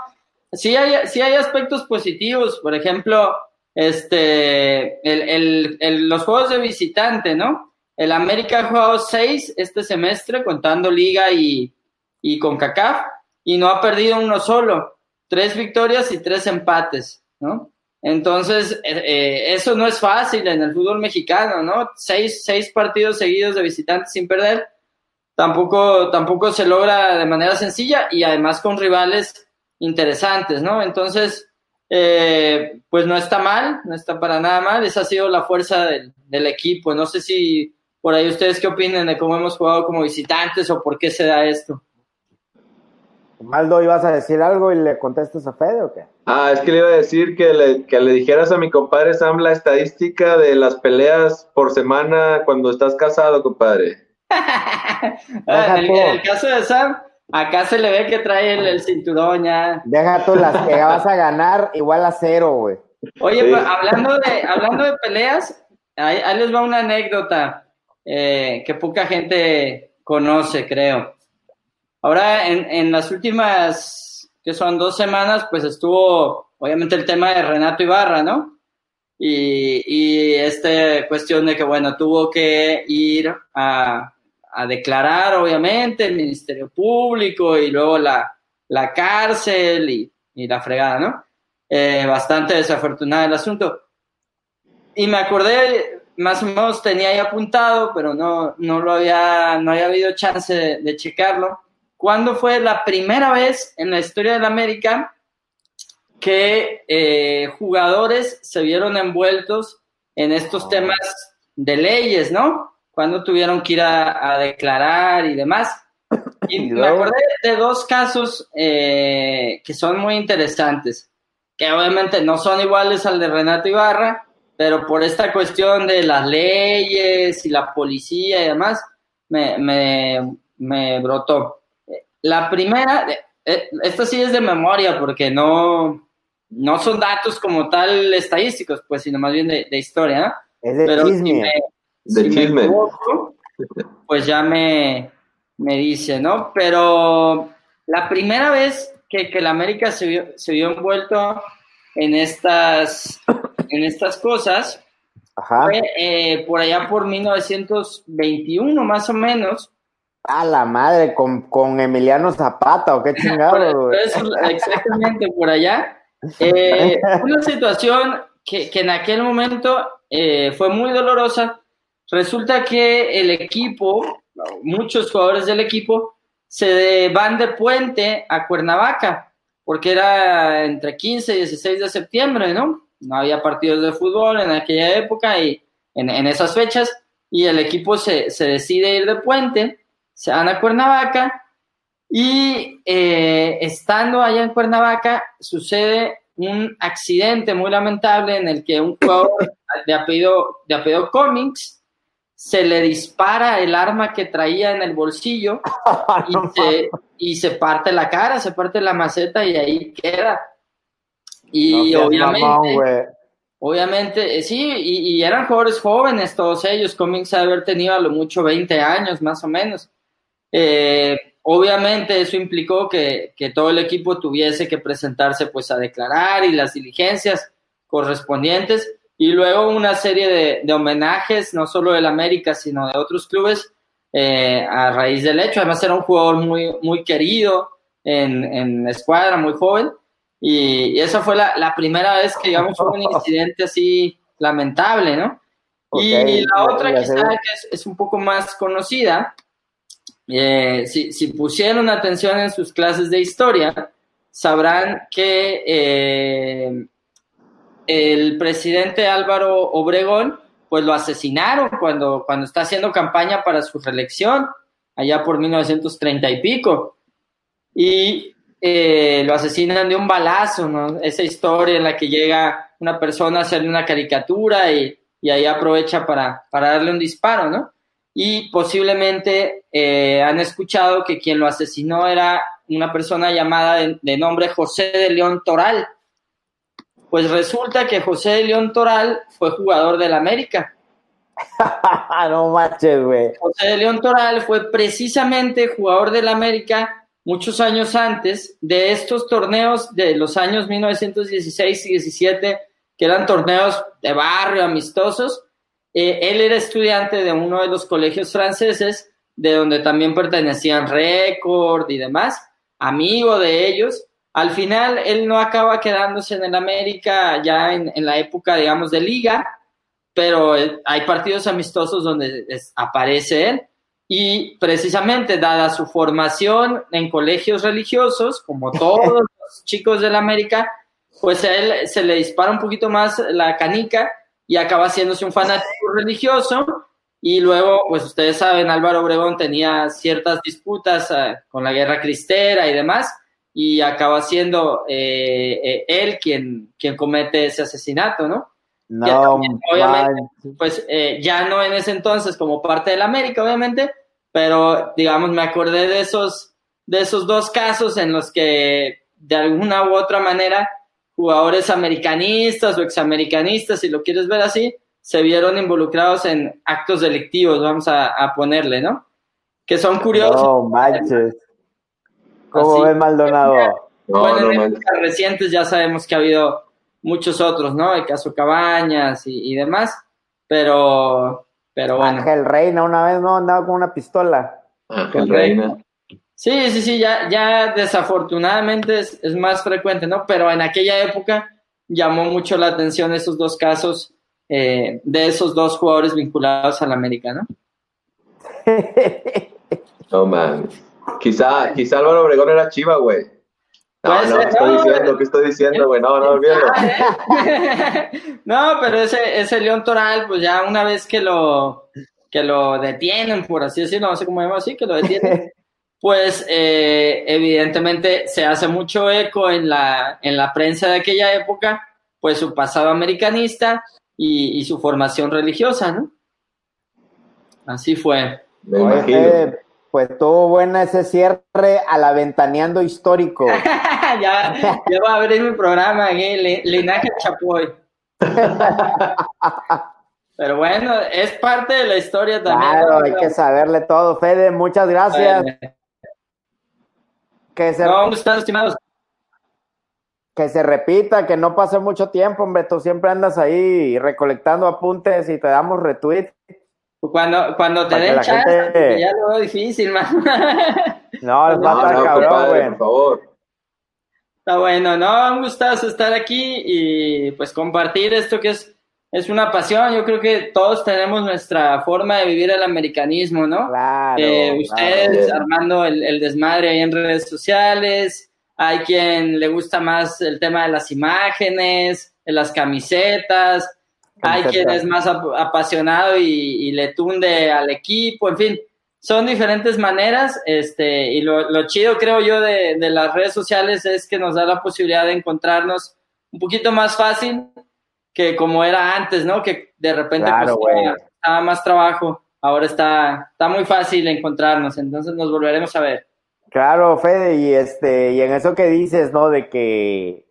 sí hay, sí hay aspectos positivos, por ejemplo, este, el, el, los juegos de visitante, ¿no? El América ha jugado seis este semestre, contando Liga y, y con CACAF, y no ha perdido uno solo tres victorias y tres empates, ¿no? Entonces, eh, eh, eso no es fácil en el fútbol mexicano, ¿no? Seis, seis partidos seguidos de visitantes sin perder, tampoco, tampoco se logra de manera sencilla y además con rivales interesantes, ¿no? Entonces, eh, pues no está mal, no está para nada mal, esa ha sido la fuerza del, del equipo. No sé si por ahí ustedes qué opinan de cómo hemos jugado como visitantes o por qué se da esto. Maldo, ¿ibas a decir algo y le contestas a Fede o qué? Ah, es que le iba a decir que le, que le dijeras a mi compadre Sam la estadística de las peleas por semana cuando estás casado, compadre. (laughs) Ah, en, el, caso de Sam, acá se le ve que trae el, cinturón ya. Deja tú las que vas a ganar igual a cero, güey. Oye, pues, hablando, de, hablando de peleas, ahí, les va una anécdota eh, que poca gente conoce, creo. Ahora, en, en las últimas, que son dos semanas, pues estuvo, obviamente, el tema de Renato Ibarra, ¿no? Y, y esta cuestión de que, bueno, tuvo que ir a, a declarar, obviamente, el Ministerio Público y luego la, la cárcel y, y, la fregada, ¿no? Eh, bastante desafortunado el asunto. Y me acordé más o menos tenía ahí apuntado, pero no, no lo había, no había habido chance de, de checarlo. ¿Cuándo fue la primera vez en la historia de la América que eh, jugadores se vieron envueltos en estos temas de leyes, ¿no? Cuando tuvieron que ir a, a declarar y demás. (laughs) Y me acordé de dos casos eh, que son muy interesantes, que obviamente no son iguales al de Renato Ibarra, pero por esta cuestión de las leyes y la policía y demás, me, me, me brotó. La primera, eh, esta sí es de memoria porque no, no son datos como tal estadísticos, pues, sino más bien de, de historia, ¿no? Es de Pero si chisme. me, De si equivoco, pues ya me, me dice, ¿no? Pero la primera vez que, que la América se vio, se vio envuelto en estas, en estas cosas Ajá. fue eh, por allá por 1921, más o menos. A la madre, con, con Emiliano Zapata, o qué (laughs) chingado. Eso, exactamente por allá. Eh, (laughs) una situación que, que en aquel momento eh, fue muy dolorosa. Resulta que el equipo, muchos jugadores del equipo, se van de puente a Cuernavaca, porque era entre 15 y 16 de septiembre, ¿no? No había partidos de fútbol en aquella época y en, en esas fechas, y el equipo se, se decide ir de puente, se van a Cuernavaca, y eh, estando allá en Cuernavaca, sucede un accidente muy lamentable en el que un jugador (coughs) de apellido, de apellido Cummings se le dispara el arma que traía en el bolsillo (laughs) y, se, y se parte la cara, se parte la maceta y ahí queda. Y No obviamente, obviamente, eh, sí, y, y eran jugadores jóvenes todos ellos, Cummings haber tenido a lo mucho 20 años más o menos. Eh, obviamente eso implicó que, que todo el equipo tuviese que presentarse pues a declarar y las diligencias correspondientes y luego una serie de, de homenajes, no solo del América, sino de otros clubes eh, a raíz del hecho. Además era un jugador muy, muy querido en, en la escuadra, muy joven. Y, y esa fue la, la primera vez que, digamos, hubo un (laughs) incidente así lamentable, ¿no? y la otra quizá que es, es un poco más conocida, eh, si, si pusieron atención en sus clases de historia, sabrán que eh, el presidente Álvaro Obregón, pues lo asesinaron cuando, cuando está haciendo campaña para su reelección, allá por 1930 y pico. Y eh, lo asesinan de un balazo, ¿no? Esa historia en la que llega una persona a hacerle una caricatura y, y ahí aprovecha para, para darle un disparo, ¿no? Y posiblemente eh, han escuchado que quien lo asesinó era una persona llamada de, de nombre José de León Toral. Pues resulta que José de León Toral fue jugador del América. (laughs) no manches, güey. José de León Toral fue precisamente jugador del América muchos años antes de estos torneos de los años 1916 y 17, que eran torneos de barrio, amistosos. Eh, él era estudiante de uno de los colegios franceses, de donde también pertenecían Record y demás, amigo de ellos. Al final, él no acaba quedándose en el América ya en, en la época, digamos, de liga, pero eh, hay partidos amistosos donde es- aparece él. Y precisamente dada su formación en colegios religiosos, como (laughs) todos los chicos del América, pues a él se le dispara un poquito más la canica y acaba haciéndose un fanático religioso. Y luego, pues ustedes saben, Álvaro Obregón tenía ciertas disputas eh, con la guerra cristera y demás y acaba siendo eh, eh, él quien, quien comete ese asesinato, ¿no? No, también, obviamente, pues eh, ya no en ese entonces como parte del América, obviamente, pero digamos, me acordé de esos, de esos dos casos en los que de alguna u otra manera jugadores americanistas o examericanistas, si lo quieres ver así, se vieron involucrados en actos delictivos, vamos a, a ponerle, ¿no? Que son curiosos. No manches. ¿Cómo ves, Maldonado? No, bueno, no en épocas recientes ya sabemos que ha habido muchos otros, ¿no? El caso Cabañas y, y demás, pero, pero bueno. Ángel Reina una vez no andaba con una pistola. Ángel Reina. Sí, sí, sí, ya, ya desafortunadamente es, es más frecuente, ¿no? Pero en aquella época llamó mucho la atención esos dos casos eh, de esos dos jugadores vinculados al América, ¿no? (laughs) No man. Quizá, quizá Álvaro Obregón era Chiva, güey. No, no, ¿qué estoy diciendo? ¿Qué estoy diciendo, güey? No, no, olvídalo. (laughs) no, pero ese, ese León Toral, pues ya una vez que lo, que lo detienen, por así decirlo, no sé cómo llamarlo así, que lo detienen, (laughs) pues eh, evidentemente se hace mucho eco en la, en la prensa de aquella época, pues su pasado americanista y, y su formación religiosa, ¿no? Así fue. Me Oye, pues estuvo buena ese cierre a la ventaneando histórico. (laughs) ya, ya va a abrir mi programa. Le- Linaje Chapoy. (laughs) Pero bueno, es parte de la historia también. Claro, ¿no? hay que saberle todo. Fede, muchas gracias. Que se, No, gustados, estimados. que se repita, que no pase mucho tiempo, hombre. Tú siempre andas ahí recolectando apuntes y te damos retweet. Cuando, cuando te den chance, gente- ya lo veo difícil, (laughs) man. No, va a No, estar no, cabrón, compadre, güey. por favor. Está bueno, no, un gustazo estar aquí y pues compartir esto que es, es una pasión. Yo creo que todos tenemos nuestra forma de vivir el americanismo, ¿no? Claro. Eh, ustedes claro. armando el, el desmadre ahí en redes sociales, hay quien le gusta más el tema de las imágenes, de las camisetas, hay quien es más ap- apasionado y, y le tunde al equipo, en fin, son diferentes maneras, este, y lo, lo chido creo yo de, de las redes sociales es que nos da la posibilidad de encontrarnos un poquito más fácil que como era antes, ¿no? Que de repente Claro, pues, estaba más trabajo, ahora está, está muy fácil encontrarnos, entonces nos volveremos a ver. Claro, Fede, y este, y en eso que dices, ¿no? De que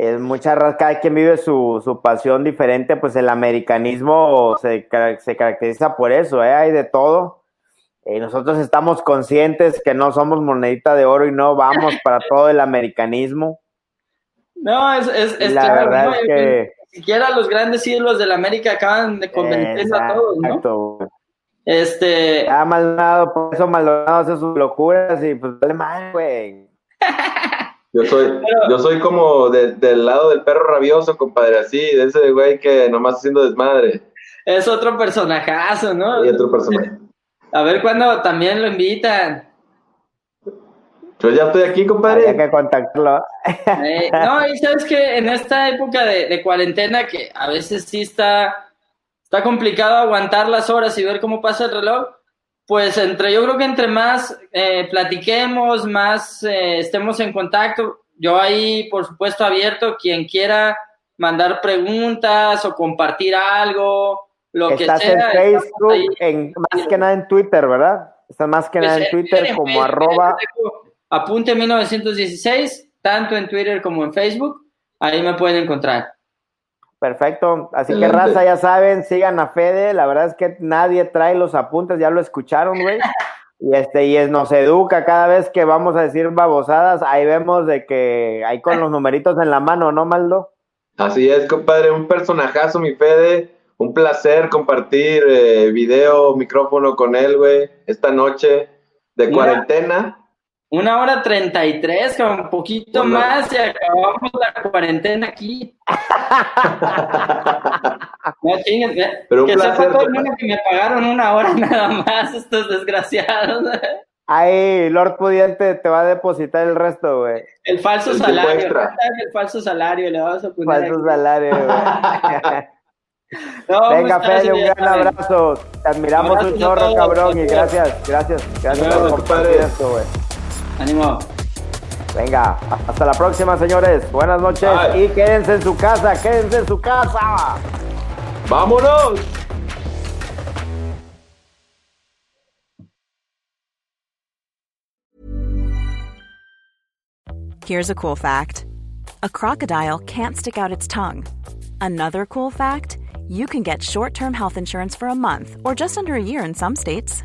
es mucha cada quien vive su, su pasión diferente, pues el americanismo se, se caracteriza por eso, ¿eh? Hay de todo. Eh, nosotros estamos conscientes que no somos monedita de oro y no vamos (laughs) para todo el americanismo. No, es, es, es La claro, verdad ¿no? es que- Ni siquiera los grandes ídolos del América acaban de convencer a todos, ¿no? Exacto. Este, Ah, Maldonado, por eso Maldonado hace sus locuras y pues vale mal, güey. (laughs) Yo soy, yo soy como de- del lado del perro rabioso, compadre, así, de ese güey que nomás haciendo desmadre. es otro personajazo, ¿no? Y otro personaje. A ver cuándo también lo invitan. Yo ya estoy aquí, compadre. que contactarlo. Eh, no, y sabes que en esta época de, de cuarentena, que a veces sí está, está complicado aguantar las horas y ver cómo pasa el reloj, pues entre, yo creo que entre más eh, platiquemos, más eh, estemos en contacto, yo ahí, por supuesto, abierto, quien quiera mandar preguntas o compartir algo, lo Estás que en sea. estamos Facebook, ahí. en, más que nada en Twitter, ¿verdad? Estás más que nada en Twitter en como Facebook, arroba. Apunte 1916, tanto en Twitter como en Facebook, ahí me pueden encontrar. Perfecto. Así que raza, ya saben, sigan a Fede. La verdad es que nadie trae los apuntes, ya lo escucharon, güey. (laughs) Y este, y es, nos educa cada vez que vamos a decir babosadas. Ahí vemos de que hay con los numeritos en la mano, ¿no, Maldo? Así es, compadre, un personajazo, mi Fede. Un placer compartir eh, video, micrófono con él, güey, esta noche de Mira. cuarentena. Una hora treinta y tres, con un poquito más y acabamos la cuarentena aquí. (laughs) No chinguen, eh, Pero un que placer, todo el mundo que me pagaron una hora (laughs) nada más, estos desgraciados. Ahí, Lord Pudiente te va a depositar el resto, güey. El falso El salario, el falso salario, le vamos a poner Falso aquí. salario, güey. (laughs) No, Venga, Fede, un gran abrazo. Te admiramos un chorro, cabrón. Y gracias, gracias, gracias Nos por compartir esto, güey. Ánimo. Venga, hasta la próxima, señores. Buenas noches Bye. y quédense en su casa, quédense en su casa. ¡Vámonos! Here's a cool fact a crocodile can't stick out its tongue. Another cool fact you can get short term health insurance for a month or just under a year in some states.